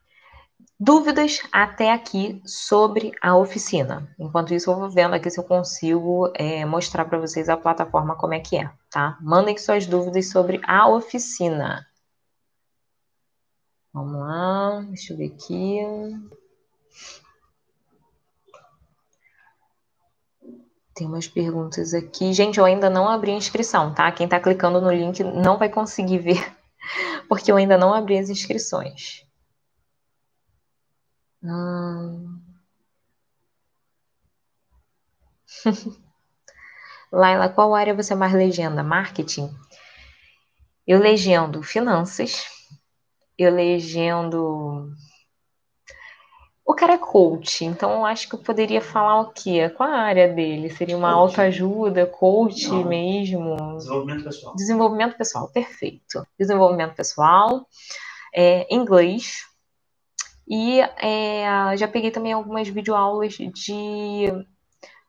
Dúvidas até aqui sobre a oficina. Enquanto isso, eu vou vendo aqui se eu consigo é, mostrar para vocês a plataforma como é que é, tá? Mandem suas dúvidas sobre a oficina. Vamos lá, deixa eu ver aqui. Tem umas perguntas aqui. Gente, eu ainda não abri a inscrição, tá? Quem tá clicando no link não vai conseguir ver, porque eu ainda não abri as inscrições. Hum... Laila, qual área você mais legenda? Marketing? Eu legendo finanças, eu legendo o cara é coach, então eu acho que eu poderia falar o quê? Qual a área dele? Seria uma coach. autoajuda, coach Não. mesmo? Desenvolvimento pessoal. Desenvolvimento pessoal, perfeito. Desenvolvimento pessoal, é, inglês. E é, já peguei também algumas videoaulas de,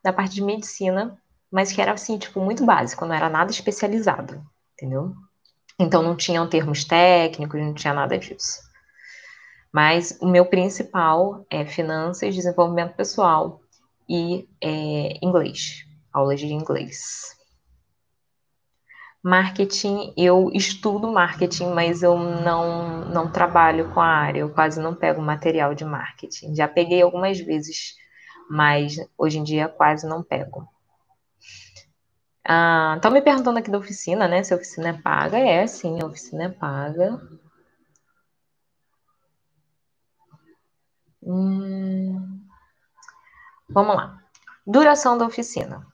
da parte de medicina, mas que era assim, tipo, muito básico, não era nada especializado, entendeu? Então não tinham termos técnicos, não tinha nada disso. Mas o meu principal é finanças, desenvolvimento pessoal e é, inglês, aulas de inglês. Marketing, eu estudo marketing, mas eu não, não trabalho com a área, eu quase não pego material de marketing. Já peguei algumas vezes, mas hoje em dia quase não pego. Estão ah, me perguntando aqui da oficina, né? Se a oficina é paga. É, sim, a oficina é paga. Hum, vamos lá. Duração da oficina.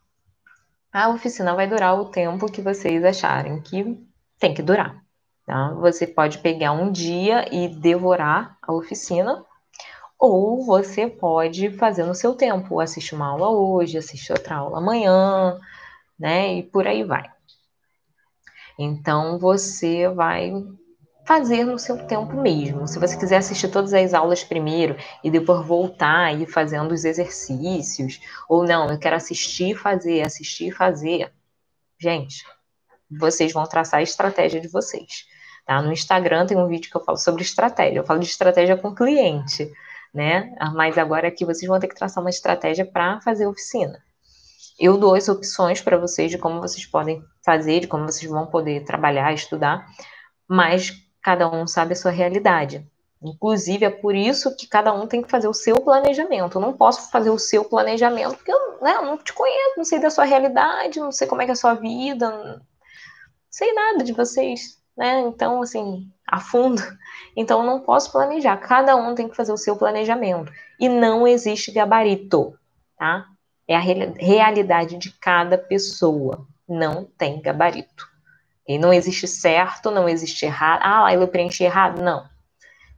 A oficina vai durar o tempo que vocês acharem que tem que durar. Tá? Você pode pegar um dia e devorar a oficina, ou você pode fazer no seu tempo, assistir uma aula hoje, assistir outra aula amanhã, né? E por aí vai. Então você vai fazer no seu tempo mesmo. Se você quiser assistir todas as aulas primeiro e depois voltar e ir fazendo os exercícios, ou não, eu quero assistir e fazer, assistir e fazer. Gente, vocês vão traçar a estratégia de vocês. Tá? No Instagram tem um vídeo que eu falo sobre estratégia. Eu falo de estratégia com cliente, né? Mas agora aqui vocês vão ter que traçar uma estratégia para fazer oficina. Eu dou as opções para vocês de como vocês podem fazer, de como vocês vão poder trabalhar, estudar, mas cada um sabe a sua realidade. Inclusive, é por isso que cada um tem que fazer o seu planejamento. Eu não posso fazer o seu planejamento porque eu, né, eu não te conheço, não sei da sua realidade, não sei como é que é a sua vida, não sei nada de vocês, né? Então, assim, a fundo. Então, eu não posso planejar. Cada um tem que fazer o seu planejamento. E não existe gabarito, tá? É a realidade de cada pessoa. Não tem gabarito. E não existe certo, não existe errado. Ah, eu preenchi errado. Não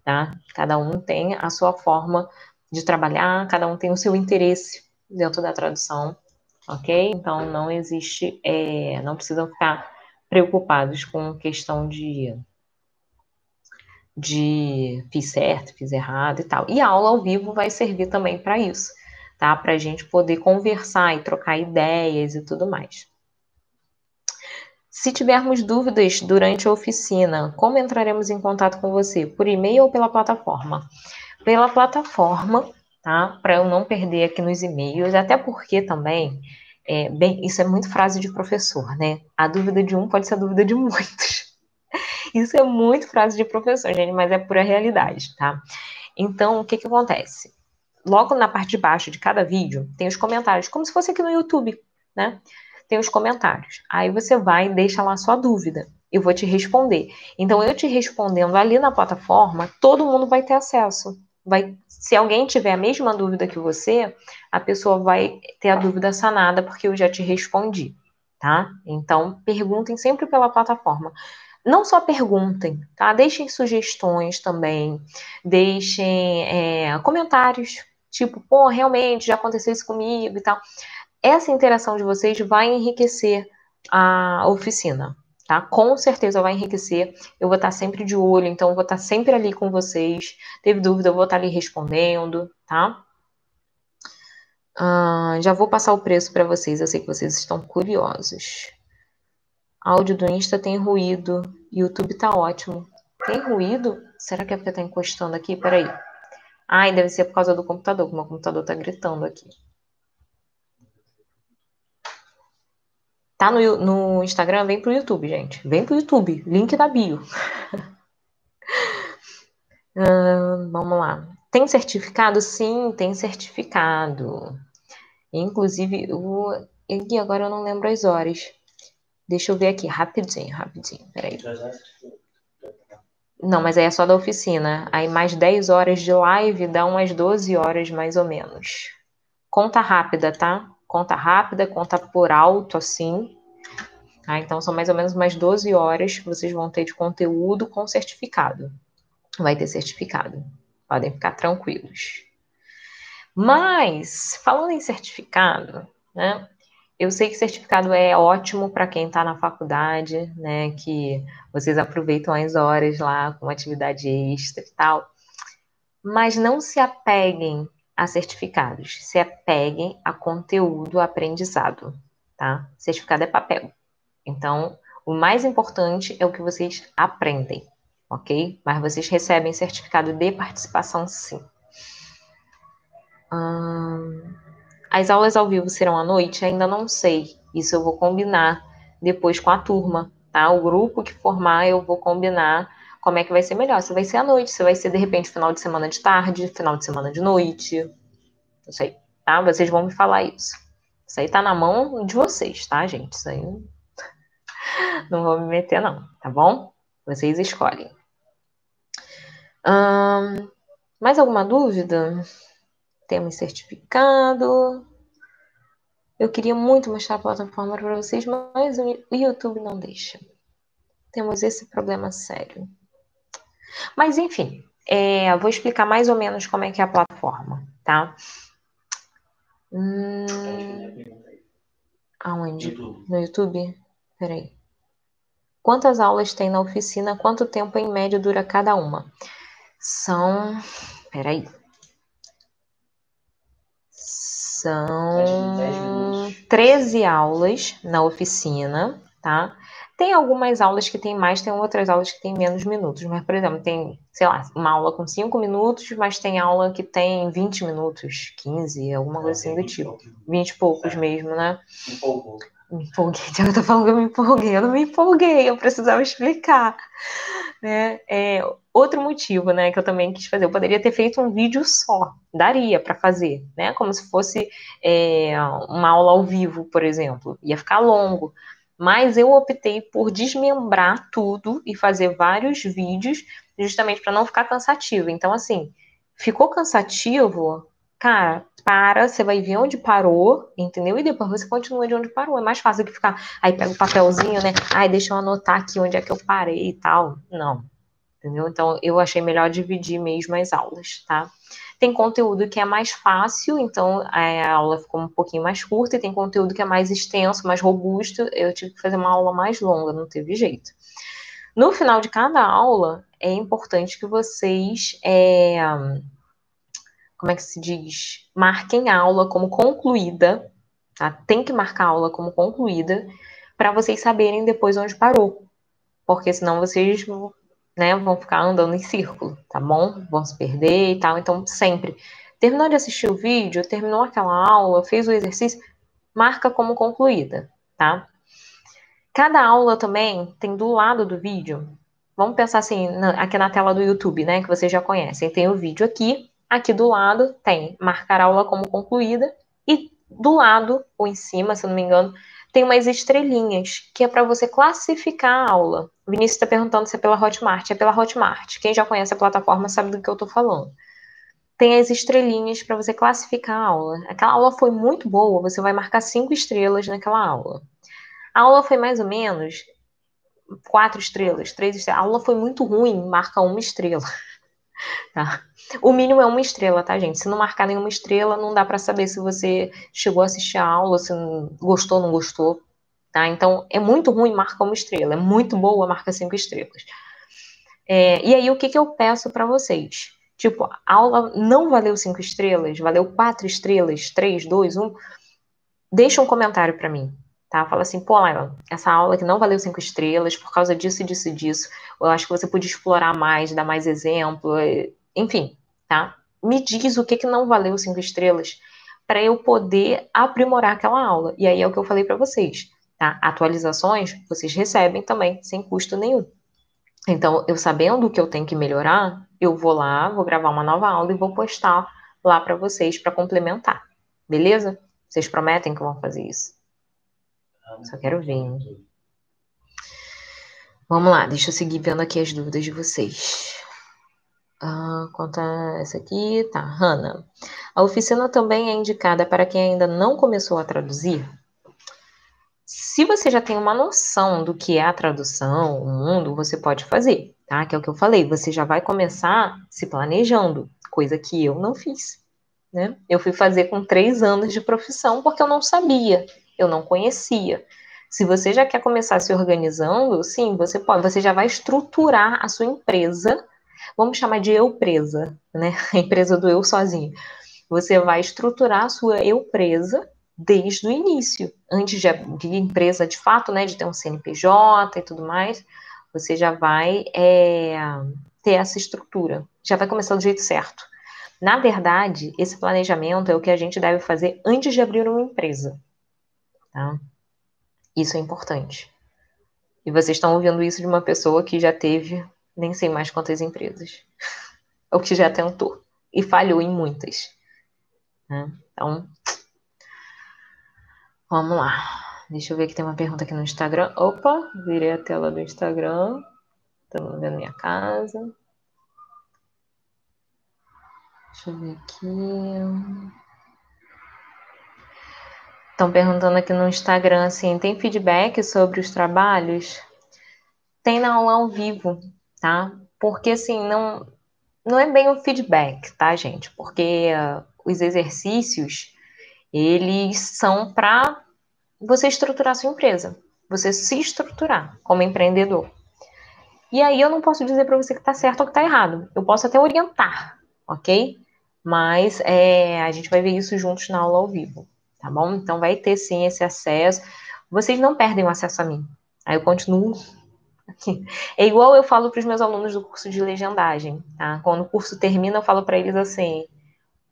tá? Cada um tem a sua forma de trabalhar, cada um tem o seu interesse dentro da tradução, ok? Então não existe, é, não precisam ficar preocupados com questão de de fiz certo, fiz errado e tal. E a aula ao vivo vai servir também para isso, tá? Para a gente poder conversar e trocar ideias e tudo mais. Se tivermos dúvidas durante a oficina, como entraremos em contato com você? Por e-mail ou pela plataforma? Pela plataforma, tá? Para eu não perder aqui nos e-mails, até porque também, é, bem, isso é muito frase de professor, né? A dúvida de um pode ser a dúvida de muitos. Isso é muito frase de professor, gente, mas é pura realidade, tá? Então, o que que acontece? Logo na parte de baixo de cada vídeo, tem os comentários, como se fosse aqui no YouTube, né? tem os comentários. Aí você vai e deixa lá sua dúvida. Eu vou te responder. Então, eu te respondendo ali na plataforma, todo mundo vai ter acesso. Vai, se alguém tiver a mesma dúvida que você, a pessoa vai ter a dúvida sanada porque eu já te respondi, tá? Então, perguntem sempre pela plataforma. Não só perguntem, tá? Deixem sugestões também, deixem é, comentários, tipo, pô, realmente já aconteceu isso comigo e tal essa interação de vocês vai enriquecer a oficina, tá? Com certeza vai enriquecer. Eu vou estar sempre de olho, então vou estar sempre ali com vocês. Teve dúvida, eu vou estar ali respondendo, tá? Uh, já vou passar o preço para vocês, eu sei que vocês estão curiosos. Áudio do Insta tem ruído, YouTube tá ótimo. Tem ruído? Será que é porque tá encostando aqui? Peraí. Ai, deve ser por causa do computador, que meu computador tá gritando aqui. Tá no, no Instagram, vem pro YouTube, gente. Vem pro YouTube. Link da bio. uh, vamos lá. Tem certificado? Sim, tem certificado. Inclusive, o... agora eu não lembro as horas. Deixa eu ver aqui, rapidinho, rapidinho. Peraí. Não, mas aí é só da oficina. Aí mais 10 horas de live dá umas 12 horas mais ou menos. Conta rápida, tá? conta rápida, conta por alto, assim. Tá? Então, são mais ou menos mais 12 horas que vocês vão ter de conteúdo com certificado. Vai ter certificado. Podem ficar tranquilos. Mas, falando em certificado, né? Eu sei que certificado é ótimo para quem está na faculdade, né? Que vocês aproveitam as horas lá com atividade extra e tal. Mas não se apeguem a certificados, se apeguem a conteúdo aprendizado, tá? Certificado é papel. Então, o mais importante é o que vocês aprendem, ok? Mas vocês recebem certificado de participação, sim. Hum, as aulas ao vivo serão à noite? Ainda não sei. Isso eu vou combinar depois com a turma, tá? O grupo que formar, eu vou combinar como é que vai ser melhor. Se vai ser à noite, se vai ser de repente final de semana de tarde, final de semana de noite. Não sei, tá? Vocês vão me falar isso. Isso aí tá na mão de vocês, tá, gente? Isso aí não vou me meter, não, tá bom? Vocês escolhem. Mais alguma dúvida? Temos certificado. Eu queria muito mostrar a plataforma para vocês, mas o YouTube não deixa. Temos esse problema sério. Mas, enfim, é, vou explicar mais ou menos como é que é a plataforma, tá? Hum, aonde? YouTube. No YouTube? Peraí. Quantas aulas tem na oficina? Quanto tempo em média dura cada uma? São. Peraí. São 13 aulas na oficina, tá? Tem algumas aulas que tem mais, tem outras aulas que tem menos minutos. Mas, por exemplo, tem, sei lá, uma aula com 5 minutos, mas tem aula que tem 20 minutos, 15, alguma coisa assim do tipo. 20 e poucos mesmo, né? Empolgou. Me empolguei, eu tô falando que eu me empolguei, eu não me empolguei, eu precisava explicar. Né? É, outro motivo, né, que eu também quis fazer, eu poderia ter feito um vídeo só, daria para fazer, né, como se fosse é, uma aula ao vivo, por exemplo, ia ficar longo, mas eu optei por desmembrar tudo e fazer vários vídeos, justamente para não ficar cansativo. Então, assim, ficou cansativo, cara, para, você vai ver onde parou, entendeu? E depois você continua de onde parou. É mais fácil que ficar, aí pega o papelzinho, né? Ai, deixa eu anotar aqui onde é que eu parei e tal. Não, entendeu? Então, eu achei melhor dividir mesmo as aulas, tá? Tem conteúdo que é mais fácil, então a aula ficou um pouquinho mais curta, e tem conteúdo que é mais extenso, mais robusto. Eu tive que fazer uma aula mais longa, não teve jeito. No final de cada aula, é importante que vocês. É, como é que se diz? Marquem a aula como concluída, tá? Tem que marcar a aula como concluída para vocês saberem depois onde parou. Porque senão vocês né, vão ficar andando em círculo, tá bom? Vão se perder e tal. Então, sempre. Terminou de assistir o vídeo, terminou aquela aula, fez o exercício, marca como concluída, tá? Cada aula também tem do lado do vídeo. Vamos pensar assim, aqui na tela do YouTube, né, que vocês já conhecem. Tem o vídeo aqui, aqui do lado tem marcar aula como concluída e do lado ou em cima, se não me engano, tem umas estrelinhas, que é para você classificar a aula. O Vinícius está perguntando se é pela Hotmart. É pela Hotmart. Quem já conhece a plataforma sabe do que eu estou falando. Tem as estrelinhas para você classificar a aula. Aquela aula foi muito boa, você vai marcar cinco estrelas naquela aula. A aula foi mais ou menos quatro estrelas, três estrelas. A aula foi muito ruim, marca uma estrela. Tá? O mínimo é uma estrela, tá, gente? Se não marcar nenhuma estrela, não dá para saber se você chegou a assistir a aula, se gostou ou não gostou, tá? Então, é muito ruim marcar uma estrela, é muito boa marca cinco estrelas. É, e aí, o que, que eu peço para vocês? Tipo, a aula não valeu cinco estrelas, valeu quatro estrelas, três, dois, um. Deixa um comentário para mim, tá? Fala assim, pô, Laila, essa aula que não valeu cinco estrelas por causa disso, disso e disso. Eu acho que você podia explorar mais, dar mais exemplo, enfim, tá? Me diz o que, que não valeu cinco estrelas para eu poder aprimorar aquela aula. E aí é o que eu falei para vocês, tá? Atualizações vocês recebem também, sem custo nenhum. Então, eu sabendo o que eu tenho que melhorar, eu vou lá, vou gravar uma nova aula e vou postar lá para vocês para complementar. Beleza? Vocês prometem que vão fazer isso? Só quero ver. Vamos lá, deixa eu seguir vendo aqui as dúvidas de vocês. Ah, quanto a essa aqui, tá. Hanna. A oficina também é indicada para quem ainda não começou a traduzir? Se você já tem uma noção do que é a tradução, o mundo, você pode fazer, tá? Que é o que eu falei, você já vai começar se planejando, coisa que eu não fiz, né? Eu fui fazer com três anos de profissão porque eu não sabia eu não conhecia. Se você já quer começar se organizando, sim, você pode, você já vai estruturar a sua empresa, vamos chamar de eu presa, né? A empresa do eu sozinho. Você vai estruturar a sua eu presa desde o início, antes de, de empresa de fato, né, de ter um CNPJ e tudo mais, você já vai é, ter essa estrutura, já vai começar do jeito certo. Na verdade, esse planejamento é o que a gente deve fazer antes de abrir uma empresa. Tá? Isso é importante. E vocês estão ouvindo isso de uma pessoa que já teve nem sei mais quantas empresas. Ou que já tentou. E falhou em muitas. Né? Então, vamos lá. Deixa eu ver que tem uma pergunta aqui no Instagram. Opa, virei a tela do Instagram. Estamos vendo minha casa. Deixa eu ver aqui. Estão perguntando aqui no Instagram assim, tem feedback sobre os trabalhos? Tem na aula ao vivo, tá? Porque assim, não não é bem o feedback, tá, gente? Porque uh, os exercícios eles são para você estruturar sua empresa, você se estruturar como empreendedor. E aí eu não posso dizer para você que está certo ou que está errado. Eu posso até orientar, ok? Mas é, a gente vai ver isso juntos na aula ao vivo tá bom? Então vai ter sim esse acesso. Vocês não perdem o acesso a mim, Aí eu continuo. É igual eu falo para os meus alunos do curso de legendagem, tá? Quando o curso termina, eu falo para eles assim: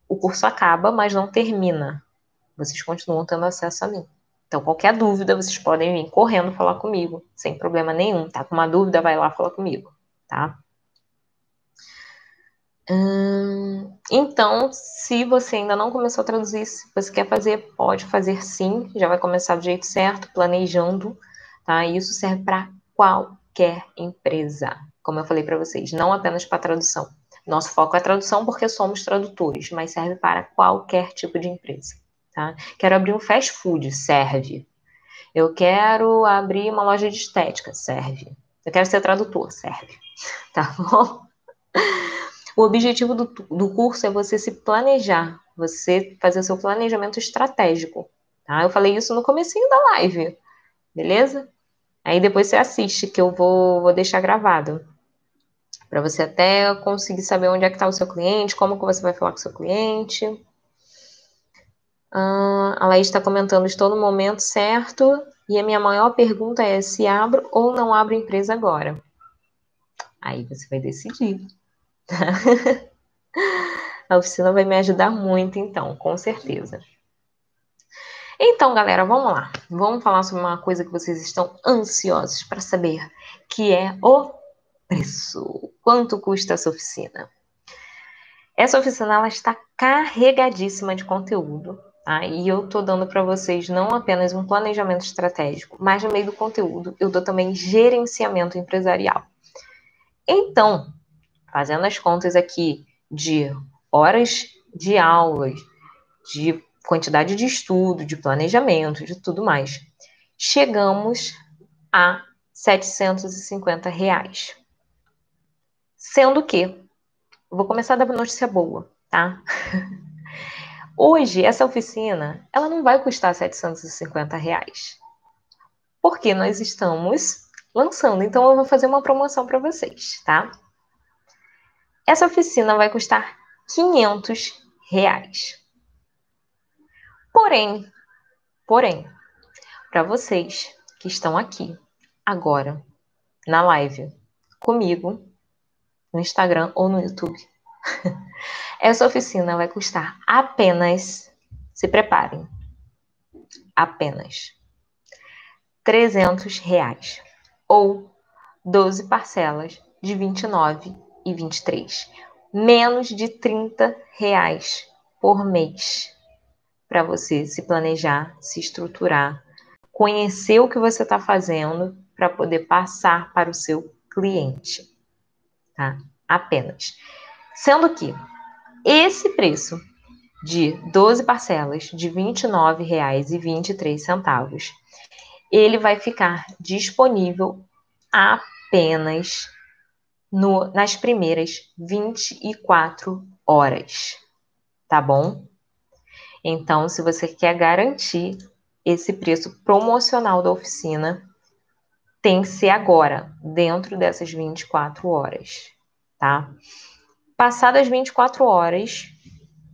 o curso acaba, mas não termina. Vocês continuam tendo acesso a mim. Então, qualquer dúvida, vocês podem vir correndo falar comigo, sem problema nenhum, tá? Com uma dúvida, vai lá falar comigo, tá? Hum, então, se você ainda não começou a traduzir, se você quer fazer, pode fazer sim, já vai começar do jeito certo, planejando, tá? Isso serve para qualquer empresa, como eu falei para vocês, não apenas para tradução. Nosso foco é tradução porque somos tradutores, mas serve para qualquer tipo de empresa, tá? Quero abrir um fast food, serve. Eu quero abrir uma loja de estética, serve. Eu quero ser tradutor, serve. Tá bom? O objetivo do, do curso é você se planejar, você fazer o seu planejamento estratégico, tá? Eu falei isso no comecinho da live, beleza? Aí depois você assiste, que eu vou, vou deixar gravado. Para você até conseguir saber onde é que está o seu cliente, como que você vai falar com o seu cliente. A Laís está comentando, estou no momento certo. E a minha maior pergunta é se abro ou não abro empresa agora. Aí você vai decidir. a oficina vai me ajudar muito, então, com certeza. Então, galera, vamos lá. Vamos falar sobre uma coisa que vocês estão ansiosos para saber, que é o preço. Quanto custa essa oficina? Essa oficina ela está carregadíssima de conteúdo, tá? E eu tô dando para vocês não apenas um planejamento estratégico, mas no meio do conteúdo eu dou também gerenciamento empresarial. Então, fazendo as contas aqui de horas de aulas, de quantidade de estudo, de planejamento, de tudo mais, chegamos a 750 reais. Sendo que, vou começar da notícia boa, tá? Hoje, essa oficina, ela não vai custar 750 reais. Porque nós estamos lançando. Então, eu vou fazer uma promoção para vocês, tá? Essa oficina vai custar 500 reais. Porém, porém, para vocês que estão aqui agora na live comigo no Instagram ou no YouTube, essa oficina vai custar apenas, se preparem, apenas 300 reais ou 12 parcelas de 29 e 23. Menos de 30 reais por mês para você se planejar, se estruturar, conhecer o que você está fazendo para poder passar para o seu cliente, tá? Apenas. Sendo que esse preço de 12 parcelas de R$ 29,23, ele vai ficar disponível apenas no, nas primeiras 24 horas, tá bom? Então, se você quer garantir esse preço promocional da oficina, tem que ser agora, dentro dessas 24 horas, tá? Passadas 24 horas,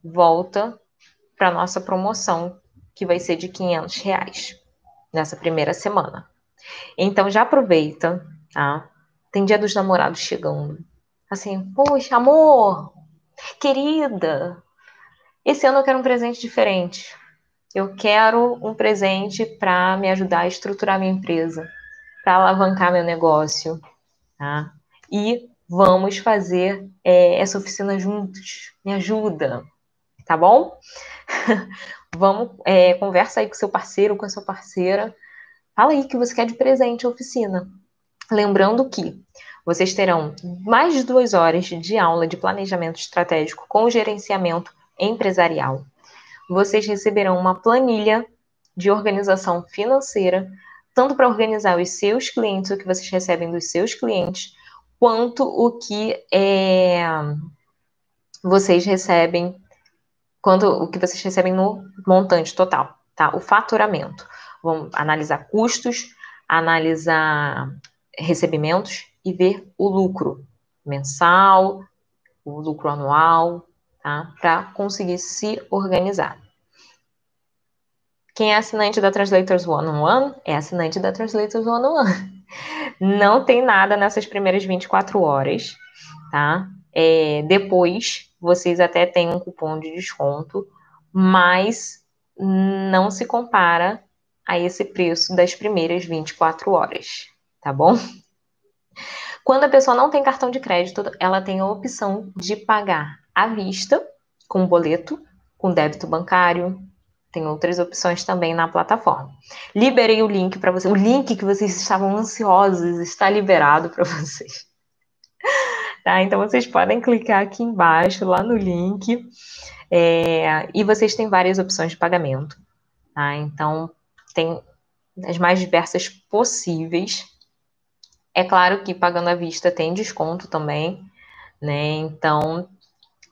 volta para nossa promoção, que vai ser de 500 reais nessa primeira semana. Então já aproveita, tá? Tem dia dos namorados chegando. Assim, poxa, amor, querida, esse ano eu quero um presente diferente. Eu quero um presente para me ajudar a estruturar minha empresa, para alavancar meu negócio, tá? E vamos fazer é, essa oficina juntos. Me ajuda, tá bom? vamos, é, conversa aí com seu parceiro, com a sua parceira. Fala aí que você quer de presente a oficina. Lembrando que vocês terão mais de duas horas de aula de planejamento estratégico com gerenciamento empresarial. Vocês receberão uma planilha de organização financeira, tanto para organizar os seus clientes, o que vocês recebem dos seus clientes, quanto o que é, vocês recebem, quanto o que vocês recebem no montante total, tá? O faturamento. Vamos analisar custos, analisar recebimentos e ver o lucro mensal, o lucro anual, tá? Para conseguir se organizar. Quem é assinante da Translators One on One é assinante da Translators One on One. Não tem nada nessas primeiras 24 horas, tá? É, depois, vocês até têm um cupom de desconto, mas não se compara a esse preço das primeiras 24 horas, tá bom? Quando a pessoa não tem cartão de crédito, ela tem a opção de pagar à vista, com boleto, com débito bancário. Tem outras opções também na plataforma. Liberei o link para você. O link que vocês estavam ansiosos está liberado para vocês. Tá? Então vocês podem clicar aqui embaixo, lá no link. É, e vocês têm várias opções de pagamento. Tá? Então, tem as mais diversas possíveis. É claro que pagando à vista tem desconto também, né? Então,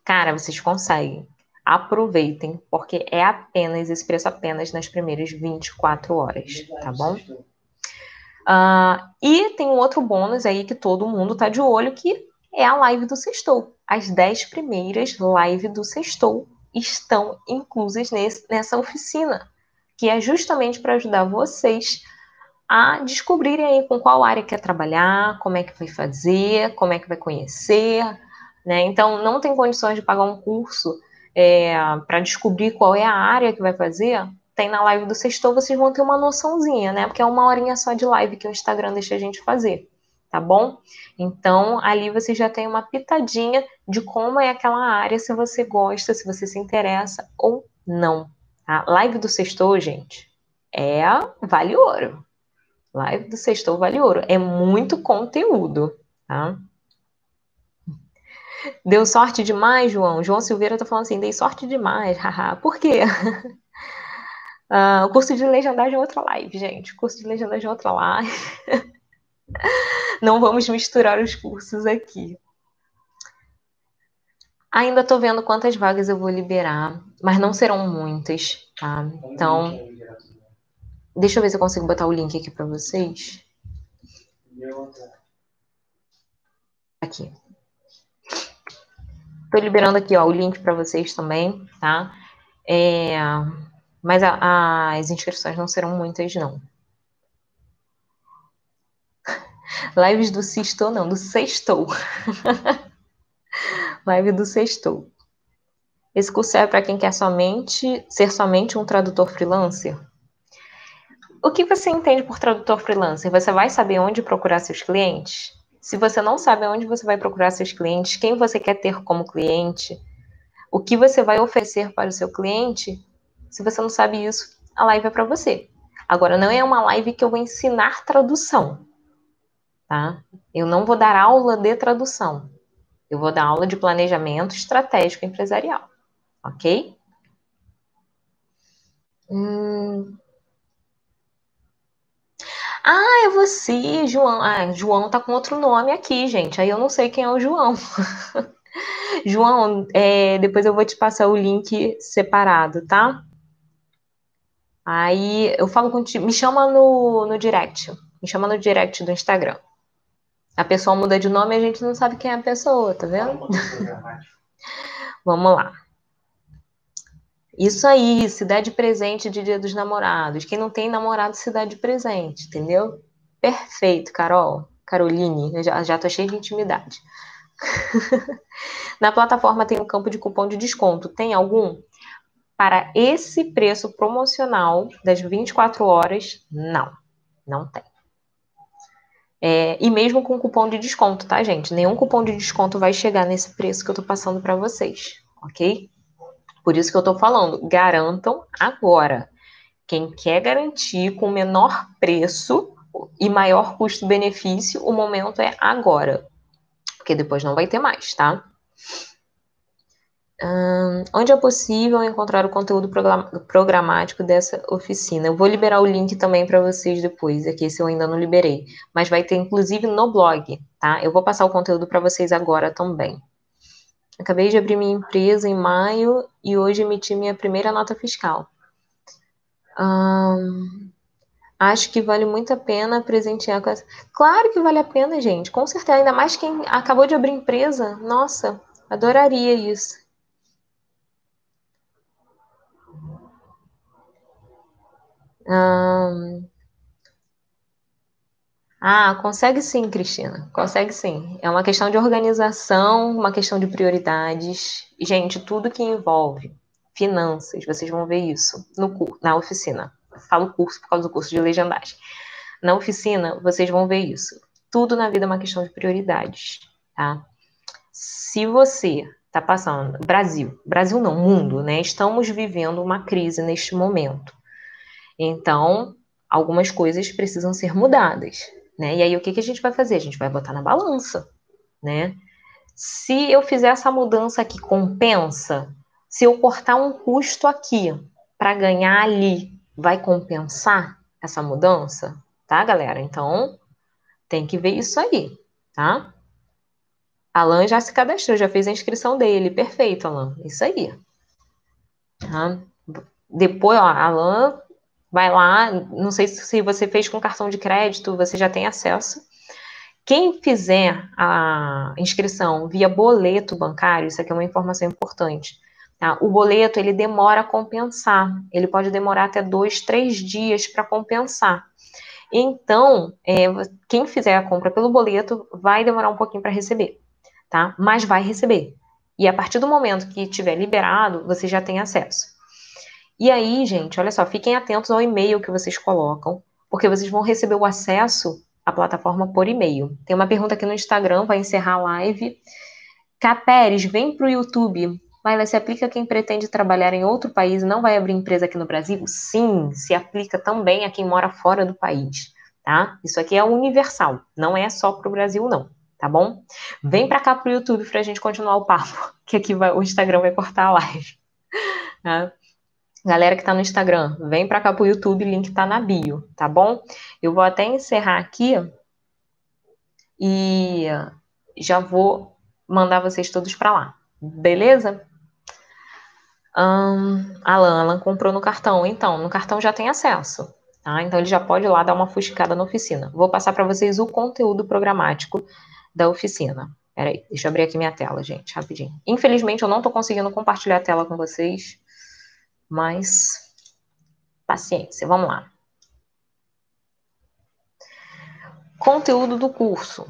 cara, vocês conseguem. Aproveitem, porque é apenas esse preço apenas nas primeiras 24 horas, tá bom? Uh, e tem um outro bônus aí que todo mundo tá de olho, que é a live do Sextou. As 10 primeiras lives do Sextou estão inclusas nesse, nessa oficina, que é justamente para ajudar vocês a descobrirem aí com qual área quer trabalhar, como é que vai fazer, como é que vai conhecer, né? Então, não tem condições de pagar um curso é, para descobrir qual é a área que vai fazer, tem na live do Sextou, vocês vão ter uma noçãozinha, né? Porque é uma horinha só de live que o Instagram deixa a gente fazer tá bom? Então, ali você já tem uma pitadinha de como é aquela área, se você gosta, se você se interessa ou não. A tá? live do Sextou, gente, é vale ouro. Live do Sextou vale ouro. É muito conteúdo, tá? Deu sorte demais, João? João Silveira tá falando assim, dei sorte demais, haha. Por quê? Uh, o curso de legendagem é outra live, gente. O curso de legendagem é outra live. Não vamos misturar os cursos aqui. Ainda estou vendo quantas vagas eu vou liberar, mas não serão muitas, tá? Então, deixa eu ver se eu consigo botar o link aqui para vocês. Aqui. Estou liberando aqui ó, o link para vocês também, tá? É, mas a, as inscrições não serão muitas, não. Lives do Sextou, não, do Sextou. Live do Sextou. Esse curso é para quem quer somente ser somente um tradutor freelancer? O que você entende por tradutor freelancer? Você vai saber onde procurar seus clientes? Se você não sabe onde você vai procurar seus clientes, quem você quer ter como cliente, o que você vai oferecer para o seu cliente, se você não sabe isso, a live é para você. Agora, não é uma live que eu vou ensinar tradução tá? Eu não vou dar aula de tradução. Eu vou dar aula de planejamento estratégico empresarial, ok? Hum... Ah, é você, João. Ah, João tá com outro nome aqui, gente. Aí eu não sei quem é o João. João, é, depois eu vou te passar o link separado, tá? Aí eu falo contigo. Me chama no, no direct. Me chama no direct do Instagram. A pessoa muda de nome e a gente não sabe quem é a pessoa, tá vendo? Vamos lá. Isso aí, se dá de presente de Dia dos Namorados. Quem não tem namorado se dá de presente, entendeu? Perfeito, Carol. Caroline, já, já tô cheia de intimidade. Na plataforma tem um campo de cupom de desconto. Tem algum? Para esse preço promocional das 24 horas, não. Não tem. É, e mesmo com cupom de desconto, tá, gente? Nenhum cupom de desconto vai chegar nesse preço que eu tô passando para vocês, ok? Por isso que eu tô falando, garantam agora. Quem quer garantir com menor preço e maior custo-benefício, o momento é agora. Porque depois não vai ter mais, tá? onde é possível encontrar o conteúdo programático dessa oficina? Eu vou liberar o link também para vocês depois, aqui se eu ainda não liberei, mas vai ter inclusive no blog, tá? Eu vou passar o conteúdo para vocês agora também. Acabei de abrir minha empresa em maio e hoje emiti minha primeira nota fiscal. acho que vale muito a pena presentear com essa. Claro que vale a pena, gente, com certeza. Ainda mais quem acabou de abrir empresa. Nossa, adoraria isso. Hum... Ah, consegue sim, Cristina. Consegue sim. É uma questão de organização, uma questão de prioridades. Gente, tudo que envolve finanças, vocês vão ver isso no, na oficina. Falo curso por causa do curso de legendagem. Na oficina, vocês vão ver isso. Tudo na vida é uma questão de prioridades, tá? Se você está passando, Brasil, Brasil não, mundo, né? Estamos vivendo uma crise neste momento. Então, algumas coisas precisam ser mudadas. Né? E aí o que, que a gente vai fazer? A gente vai botar na balança, né? Se eu fizer essa mudança aqui, compensa? Se eu cortar um custo aqui para ganhar ali, vai compensar essa mudança? Tá, galera? Então, tem que ver isso aí, tá? Alan já se cadastrou, já fez a inscrição dele. Perfeito, Alan. Isso aí. Tá? Depois, ó, Alan Vai lá, não sei se você fez com cartão de crédito, você já tem acesso. Quem fizer a inscrição via boleto bancário, isso aqui é uma informação importante. Tá? O boleto ele demora a compensar, ele pode demorar até dois, três dias para compensar. Então, é, quem fizer a compra pelo boleto vai demorar um pouquinho para receber, tá? Mas vai receber. E a partir do momento que tiver liberado, você já tem acesso. E aí, gente, olha só, fiquem atentos ao e-mail que vocês colocam, porque vocês vão receber o acesso à plataforma por e-mail. Tem uma pergunta aqui no Instagram, vai encerrar a live. Caperes, vem para o YouTube. Laila, se aplica quem pretende trabalhar em outro país e não vai abrir empresa aqui no Brasil? Sim, se aplica também a quem mora fora do país, tá? Isso aqui é universal, não é só para o Brasil, não, tá bom? Vem para cá para o YouTube para a gente continuar o papo, que aqui vai, o Instagram vai cortar a live. Tá? Galera que está no Instagram, vem para cá pro YouTube, link está na bio, tá bom? Eu vou até encerrar aqui e já vou mandar vocês todos para lá, beleza? Um, Alan, Alan comprou no cartão, então, no cartão já tem acesso, tá? Então ele já pode ir lá dar uma fuscada na oficina. Vou passar para vocês o conteúdo programático da oficina. Peraí, deixa eu abrir aqui minha tela, gente, rapidinho. Infelizmente eu não estou conseguindo compartilhar a tela com vocês mas paciência, vamos lá. Conteúdo do curso.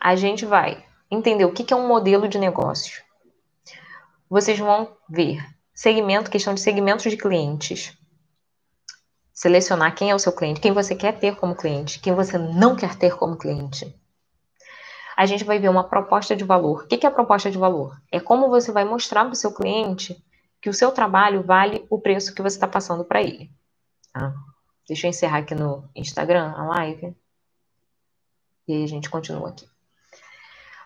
A gente vai entender o que é um modelo de negócio. Vocês vão ver segmento, questão de segmentos de clientes. Selecionar quem é o seu cliente, quem você quer ter como cliente, quem você não quer ter como cliente. A gente vai ver uma proposta de valor. O que é a proposta de valor? É como você vai mostrar para o seu cliente que o seu trabalho vale o preço que você está passando para ele. Tá? Deixa eu encerrar aqui no Instagram a live. E aí a gente continua aqui.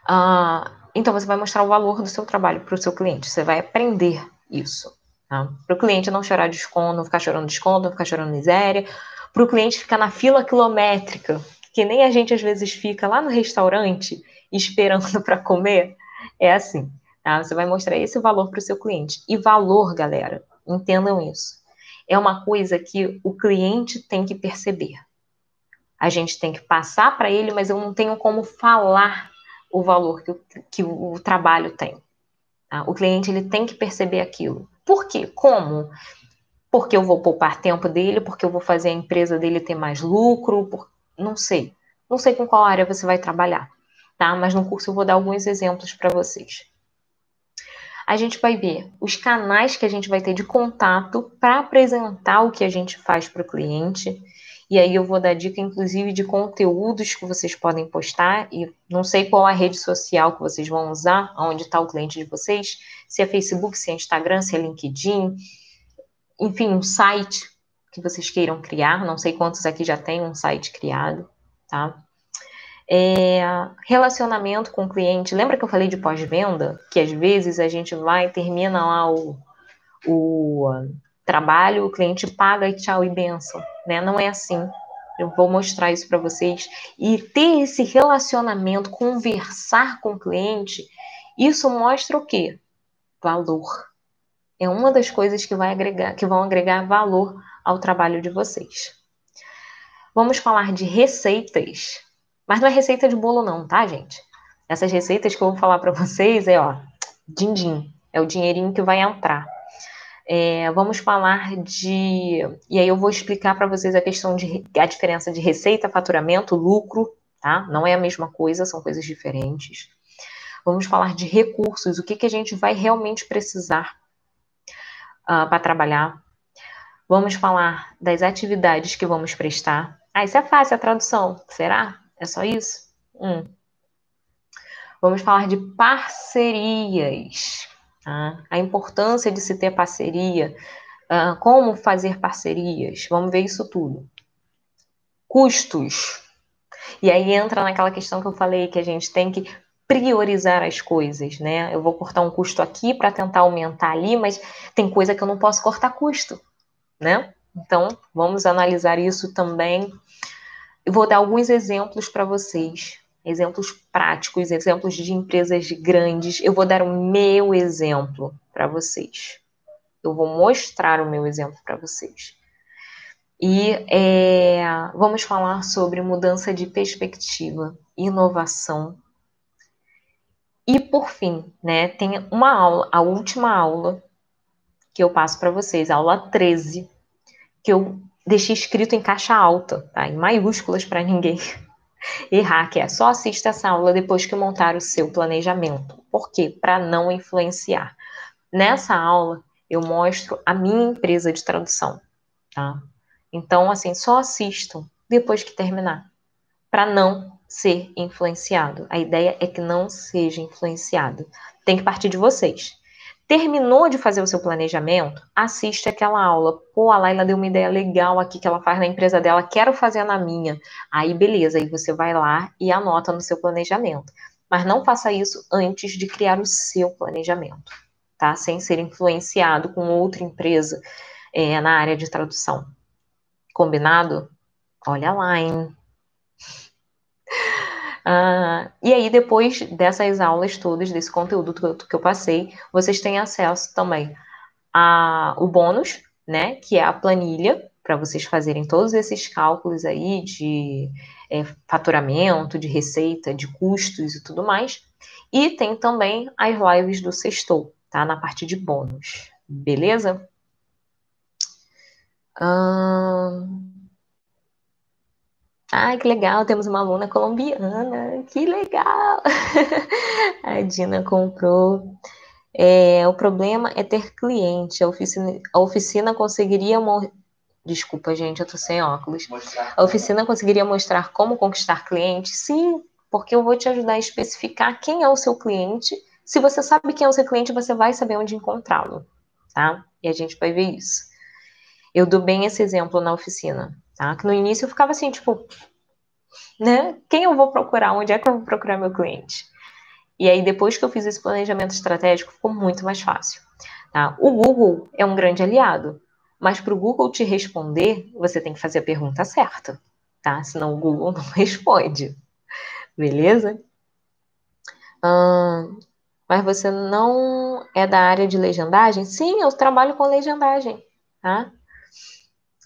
Ah, então, você vai mostrar o valor do seu trabalho para o seu cliente. Você vai aprender isso. Tá? Para o cliente não chorar desconto, não ficar chorando desconto, não ficar chorando miséria. Para o cliente ficar na fila quilométrica, que nem a gente às vezes fica lá no restaurante esperando para comer. É assim. Tá? Você vai mostrar esse valor para o seu cliente. E valor, galera, entendam isso. É uma coisa que o cliente tem que perceber. A gente tem que passar para ele, mas eu não tenho como falar o valor que o, que o trabalho tem. Tá? O cliente ele tem que perceber aquilo. Por quê? Como? Porque eu vou poupar tempo dele, porque eu vou fazer a empresa dele ter mais lucro, por... não sei. Não sei com qual área você vai trabalhar, tá? Mas no curso eu vou dar alguns exemplos para vocês a gente vai ver os canais que a gente vai ter de contato para apresentar o que a gente faz para o cliente. E aí eu vou dar dica, inclusive, de conteúdos que vocês podem postar. E não sei qual a rede social que vocês vão usar, onde está o cliente de vocês, se é Facebook, se é Instagram, se é LinkedIn, enfim, um site que vocês queiram criar. Não sei quantos aqui já tem um site criado, tá? É, relacionamento com o cliente. Lembra que eu falei de pós-venda? Que às vezes a gente vai, termina lá o, o trabalho, o cliente paga e tchau e benção. Né? Não é assim. Eu vou mostrar isso para vocês. E ter esse relacionamento, conversar com o cliente, isso mostra o quê? Valor. É uma das coisas que, vai agregar, que vão agregar valor ao trabalho de vocês. Vamos falar de receitas. Mas não é receita de bolo não, tá, gente? Essas receitas que eu vou falar para vocês é, ó, din-din. É o dinheirinho que vai entrar. É, vamos falar de. E aí eu vou explicar para vocês a questão de a diferença de receita, faturamento, lucro, tá? Não é a mesma coisa, são coisas diferentes. Vamos falar de recursos, o que, que a gente vai realmente precisar uh, para trabalhar. Vamos falar das atividades que vamos prestar. Ah, isso é fácil a tradução. Será? É só isso? Hum. Vamos falar de parcerias. Tá? A importância de se ter parceria. Uh, como fazer parcerias. Vamos ver isso tudo. Custos. E aí entra naquela questão que eu falei que a gente tem que priorizar as coisas, né? Eu vou cortar um custo aqui para tentar aumentar ali, mas tem coisa que eu não posso cortar custo, né? Então, vamos analisar isso também. Eu vou dar alguns exemplos para vocês, exemplos práticos, exemplos de empresas grandes. Eu vou dar o meu exemplo para vocês. Eu vou mostrar o meu exemplo para vocês. E é, vamos falar sobre mudança de perspectiva, inovação e por fim, né, tem uma aula, a última aula que eu passo para vocês, aula 13, que eu deixei escrito em caixa alta, tá? Em maiúsculas para ninguém errar, que é só assista essa aula depois que montar o seu planejamento. Por quê? Para não influenciar. Nessa aula, eu mostro a minha empresa de tradução, tá? Então, assim, só assistam depois que terminar, para não ser influenciado. A ideia é que não seja influenciado. Tem que partir de vocês. Terminou de fazer o seu planejamento? Assiste aquela aula. Pô, a Laila deu uma ideia legal aqui que ela faz na empresa dela, quero fazer na minha. Aí, beleza, aí você vai lá e anota no seu planejamento. Mas não faça isso antes de criar o seu planejamento, tá? Sem ser influenciado com outra empresa é, na área de tradução. Combinado? Olha lá, hein? Uh, e aí, depois dessas aulas todas, desse conteúdo que eu, passei, vocês têm acesso também ao bônus, né? Que é a planilha, para vocês fazerem todos esses cálculos aí de é, faturamento, de receita, de custos e tudo mais. E tem também as lives do Sextou, tá? Na parte de bônus. Beleza? Ai, que legal, temos uma aluna colombiana, que legal! a Dina comprou. É, o problema é ter cliente. A oficina, a oficina conseguiria. Desculpa, gente, eu tô sem óculos. Mostrar. A oficina conseguiria mostrar como conquistar cliente? Sim, porque eu vou te ajudar a especificar quem é o seu cliente. Se você sabe quem é o seu cliente, você vai saber onde encontrá-lo, tá? E a gente vai ver isso. Eu dou bem esse exemplo na oficina. Tá? Que no início eu ficava assim, tipo, né? Quem eu vou procurar? Onde é que eu vou procurar meu cliente? E aí, depois que eu fiz esse planejamento estratégico, ficou muito mais fácil. Tá? O Google é um grande aliado, mas para o Google te responder, você tem que fazer a pergunta certa, tá? Senão o Google não responde. Beleza? Hum, mas você não é da área de legendagem? Sim, eu trabalho com legendagem, tá?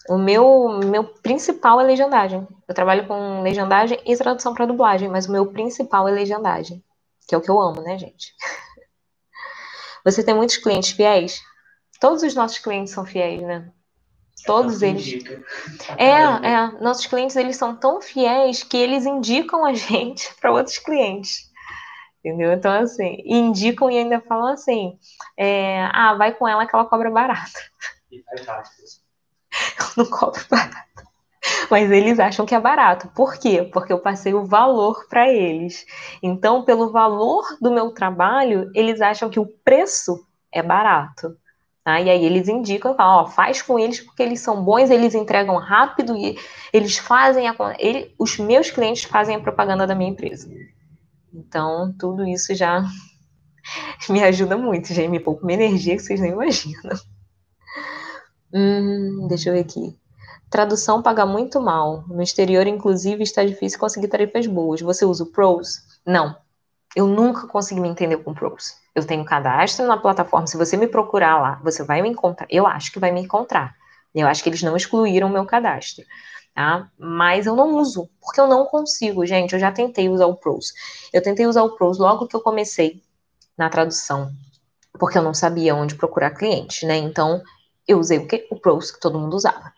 O meu, meu principal é legendagem. Eu trabalho com legendagem e tradução para dublagem, mas o meu principal é legendagem, que é o que eu amo, né, gente? Você tem muitos clientes fiéis? Todos os nossos clientes são fiéis, né? Todos eles. É, é. Nossos clientes eles são tão fiéis que eles indicam a gente para outros clientes. Entendeu? Então, assim, indicam e ainda falam assim: é, ah, vai com ela que ela cobra barato. E faz rápido. Eu não cobro barato. Mas eles acham que é barato. Por quê? Porque eu passei o valor para eles. Então, pelo valor do meu trabalho, eles acham que o preço é barato. Tá? E aí eles indicam, falam, ó, faz com eles porque eles são bons, eles entregam rápido e eles fazem a, ele, os meus clientes fazem a propaganda da minha empresa. Então, tudo isso já me ajuda muito, já me poupa uma energia que vocês nem imaginam. Hum, deixa eu ver aqui. Tradução paga muito mal. No exterior, inclusive, está difícil conseguir tarifas boas. Você usa o Pros? Não. Eu nunca consegui me entender com o Pros. Eu tenho cadastro na plataforma. Se você me procurar lá, você vai me encontrar. Eu acho que vai me encontrar. Eu acho que eles não excluíram o meu cadastro. Tá? Mas eu não uso, porque eu não consigo, gente. Eu já tentei usar o Pros. Eu tentei usar o Pros logo que eu comecei na tradução porque eu não sabia onde procurar clientes, né? Então, eu usei o quê? O Pros que todo mundo usava.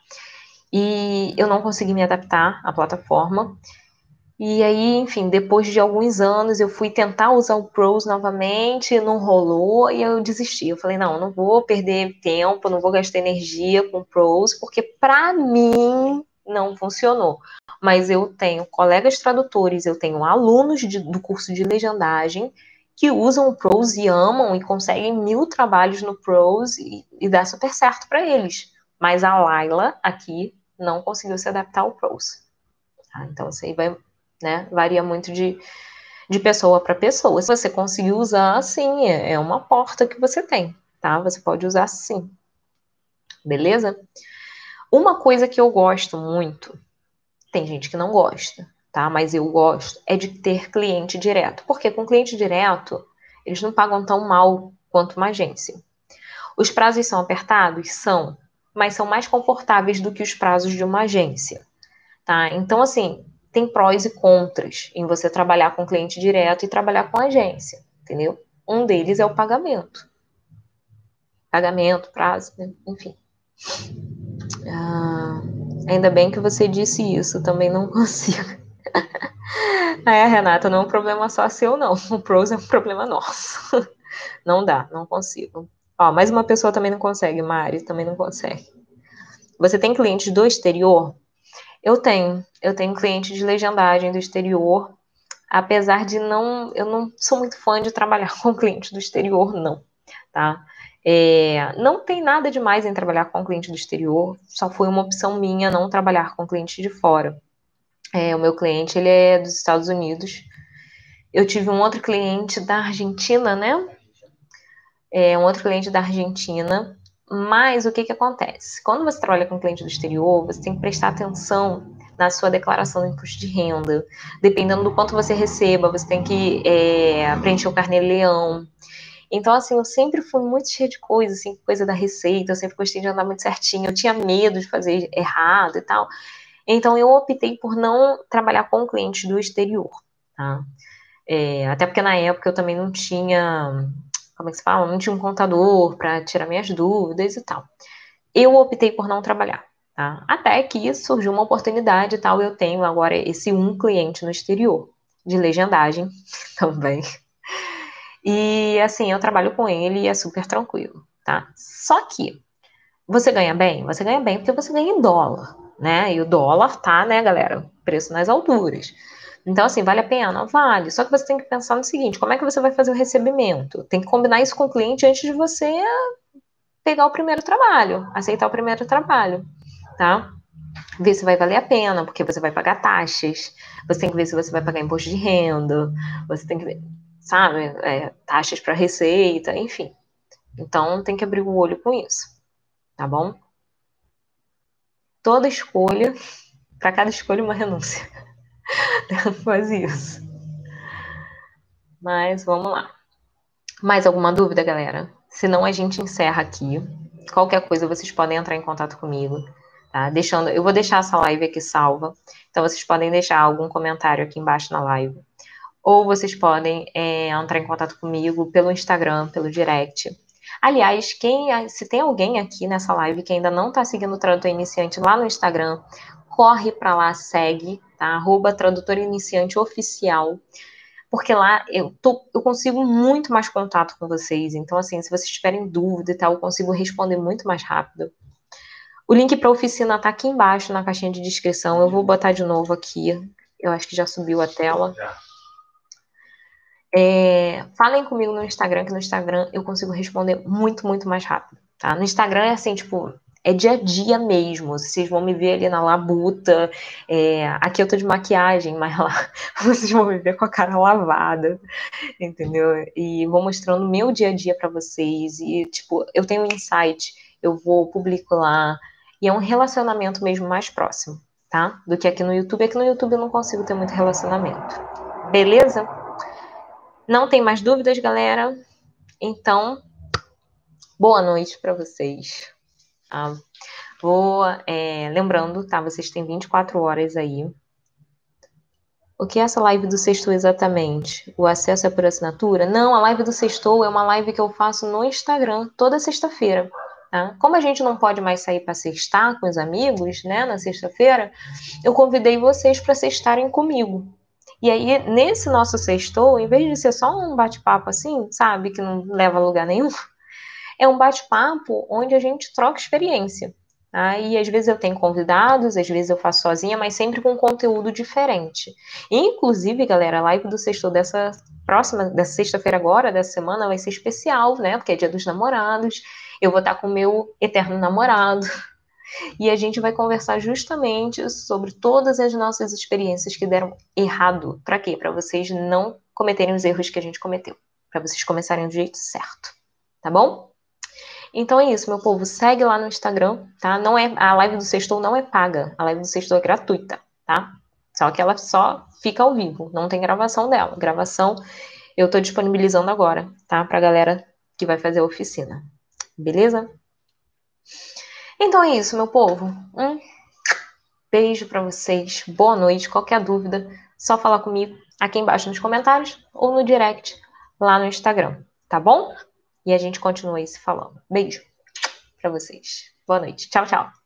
E eu não consegui me adaptar à plataforma. E aí, enfim, depois de alguns anos, eu fui tentar usar o Pros novamente, não rolou e eu desisti. Eu falei, não, não vou perder tempo, não vou gastar energia com o Pros, porque para mim não funcionou. Mas eu tenho colegas tradutores, eu tenho alunos de, do curso de legendagem que usam o Pros e amam e conseguem mil trabalhos no Pros e, e dá super certo para eles. Mas a Laila aqui não conseguiu se adaptar ao Pros. Tá? Então isso aí vai, né, varia muito de, de pessoa para pessoa. Se você conseguir usar, sim, é, é uma porta que você tem, tá? Você pode usar sim. Beleza? Uma coisa que eu gosto muito, tem gente que não gosta, tá? Mas eu gosto, é de ter cliente direto. Porque com cliente direto, eles não pagam tão mal quanto uma agência. Os prazos são apertados? São, mas são mais confortáveis do que os prazos de uma agência, tá? Então, assim, tem prós e contras em você trabalhar com cliente direto e trabalhar com agência, entendeu? Um deles é o pagamento. Pagamento, prazo, né? enfim. Ah, ainda bem que você disse isso, também não consigo. É, Renata, não é um problema só seu, não. O pros é um problema nosso. Não dá, não consigo. Ó, mais uma pessoa também não consegue, Mari, também não consegue. Você tem clientes do exterior? Eu tenho. Eu tenho cliente de legendagem do exterior. Apesar de não. Eu não sou muito fã de trabalhar com clientes do exterior, não. Tá? É, não tem nada demais em trabalhar com cliente do exterior, só foi uma opção minha não trabalhar com cliente de fora. É, o meu cliente ele é dos Estados Unidos. Eu tive um outro cliente da Argentina, né? É, um outro cliente da Argentina. Mas o que, que acontece? Quando você trabalha com cliente do exterior, você tem que prestar atenção na sua declaração de imposto de renda. Dependendo do quanto você receba, você tem que é, preencher o carnê-leão. Então, assim, eu sempre fui muito cheia de coisa, assim, coisa da receita, eu sempre gostei de andar muito certinho, eu tinha medo de fazer errado e tal. Então, eu optei por não trabalhar com clientes do exterior, tá? É, até porque na época eu também não tinha, como é que se fala? Não tinha um contador para tirar minhas dúvidas e tal. Eu optei por não trabalhar, tá? Até que surgiu uma oportunidade e tal, eu tenho agora esse um cliente no exterior, de legendagem também. E assim, eu trabalho com ele e é super tranquilo, tá? Só que você ganha bem? Você ganha bem porque você ganha em dólar, né? E o dólar tá, né, galera? Preço nas alturas. Então, assim, vale a pena? Vale. Só que você tem que pensar no seguinte: como é que você vai fazer o recebimento? Tem que combinar isso com o cliente antes de você pegar o primeiro trabalho, aceitar o primeiro trabalho, tá? Ver se vai valer a pena, porque você vai pagar taxas, você tem que ver se você vai pagar imposto de renda, você tem que ver sabe? É, taxas para receita, enfim. Então tem que abrir o olho com isso, tá bom? Toda escolha, para cada escolha, uma renúncia. Faz isso. Mas vamos lá. Mais alguma dúvida, galera? Senão a gente encerra aqui. Qualquer coisa vocês podem entrar em contato comigo, tá? Deixando, eu vou deixar essa live aqui salva. Então vocês podem deixar algum comentário aqui embaixo na live ou vocês podem é, entrar em contato comigo pelo Instagram, pelo direct. Aliás, quem, se tem alguém aqui nessa live que ainda não está seguindo o Tradutor Iniciante lá no Instagram, corre para lá, segue, tá? Arroba Tradutor Iniciante Oficial, porque lá eu, tô, eu consigo muito mais contato com vocês. Então, assim, se vocês tiverem dúvida e tal, eu consigo responder muito mais rápido. O link para a oficina está aqui embaixo na caixinha de descrição. Eu vou botar de novo aqui. Eu acho que já subiu a tela. É, falem comigo no Instagram, que no Instagram eu consigo responder muito, muito mais rápido, tá? No Instagram é assim, tipo, é dia a dia mesmo. Vocês vão me ver ali na labuta. É, aqui eu tô de maquiagem, mas lá vocês vão me ver com a cara lavada, entendeu? E vou mostrando meu dia a dia para vocês. E, tipo, eu tenho um insight, eu vou publico lá. E é um relacionamento mesmo mais próximo, tá? Do que aqui no YouTube. Aqui no YouTube eu não consigo ter muito relacionamento. Beleza? Não tem mais dúvidas, galera? Então, boa noite para vocês. Tá? vou, é, lembrando, tá? Vocês têm 24 horas aí O que é essa live do Sextou exatamente? O acesso é por assinatura? Não, a live do Sextou é uma live que eu faço no Instagram toda sexta-feira. Tá? Como a gente não pode mais sair para sextar com os amigos, né, na sexta-feira, eu convidei vocês para sextarem comigo. E aí, nesse nosso sextou, em vez de ser só um bate-papo assim, sabe, que não leva a lugar nenhum, é um bate-papo onde a gente troca experiência. Tá? E às vezes eu tenho convidados, às vezes eu faço sozinha, mas sempre com conteúdo diferente. Inclusive, galera, a live do sexto dessa próxima, dessa sexta-feira agora, dessa semana, vai ser especial, né? Porque é dia dos namorados. Eu vou estar com o meu eterno namorado. E a gente vai conversar justamente sobre todas as nossas experiências que deram errado. Para quê? Para vocês não cometerem os erros que a gente cometeu. Para vocês começarem do jeito certo. Tá bom? Então é isso, meu povo. Segue lá no Instagram, tá? Não é a live do Sextou não é paga. A live do Sextou é gratuita, tá? Só que ela só fica ao vivo, não tem gravação dela. Gravação eu tô disponibilizando agora, tá? Pra galera que vai fazer a oficina. Beleza? Então é isso, meu povo. Um beijo para vocês. Boa noite. Qualquer dúvida, só falar comigo aqui embaixo nos comentários ou no direct lá no Instagram, tá bom? E a gente continua aí se falando. Beijo para vocês. Boa noite. Tchau, tchau.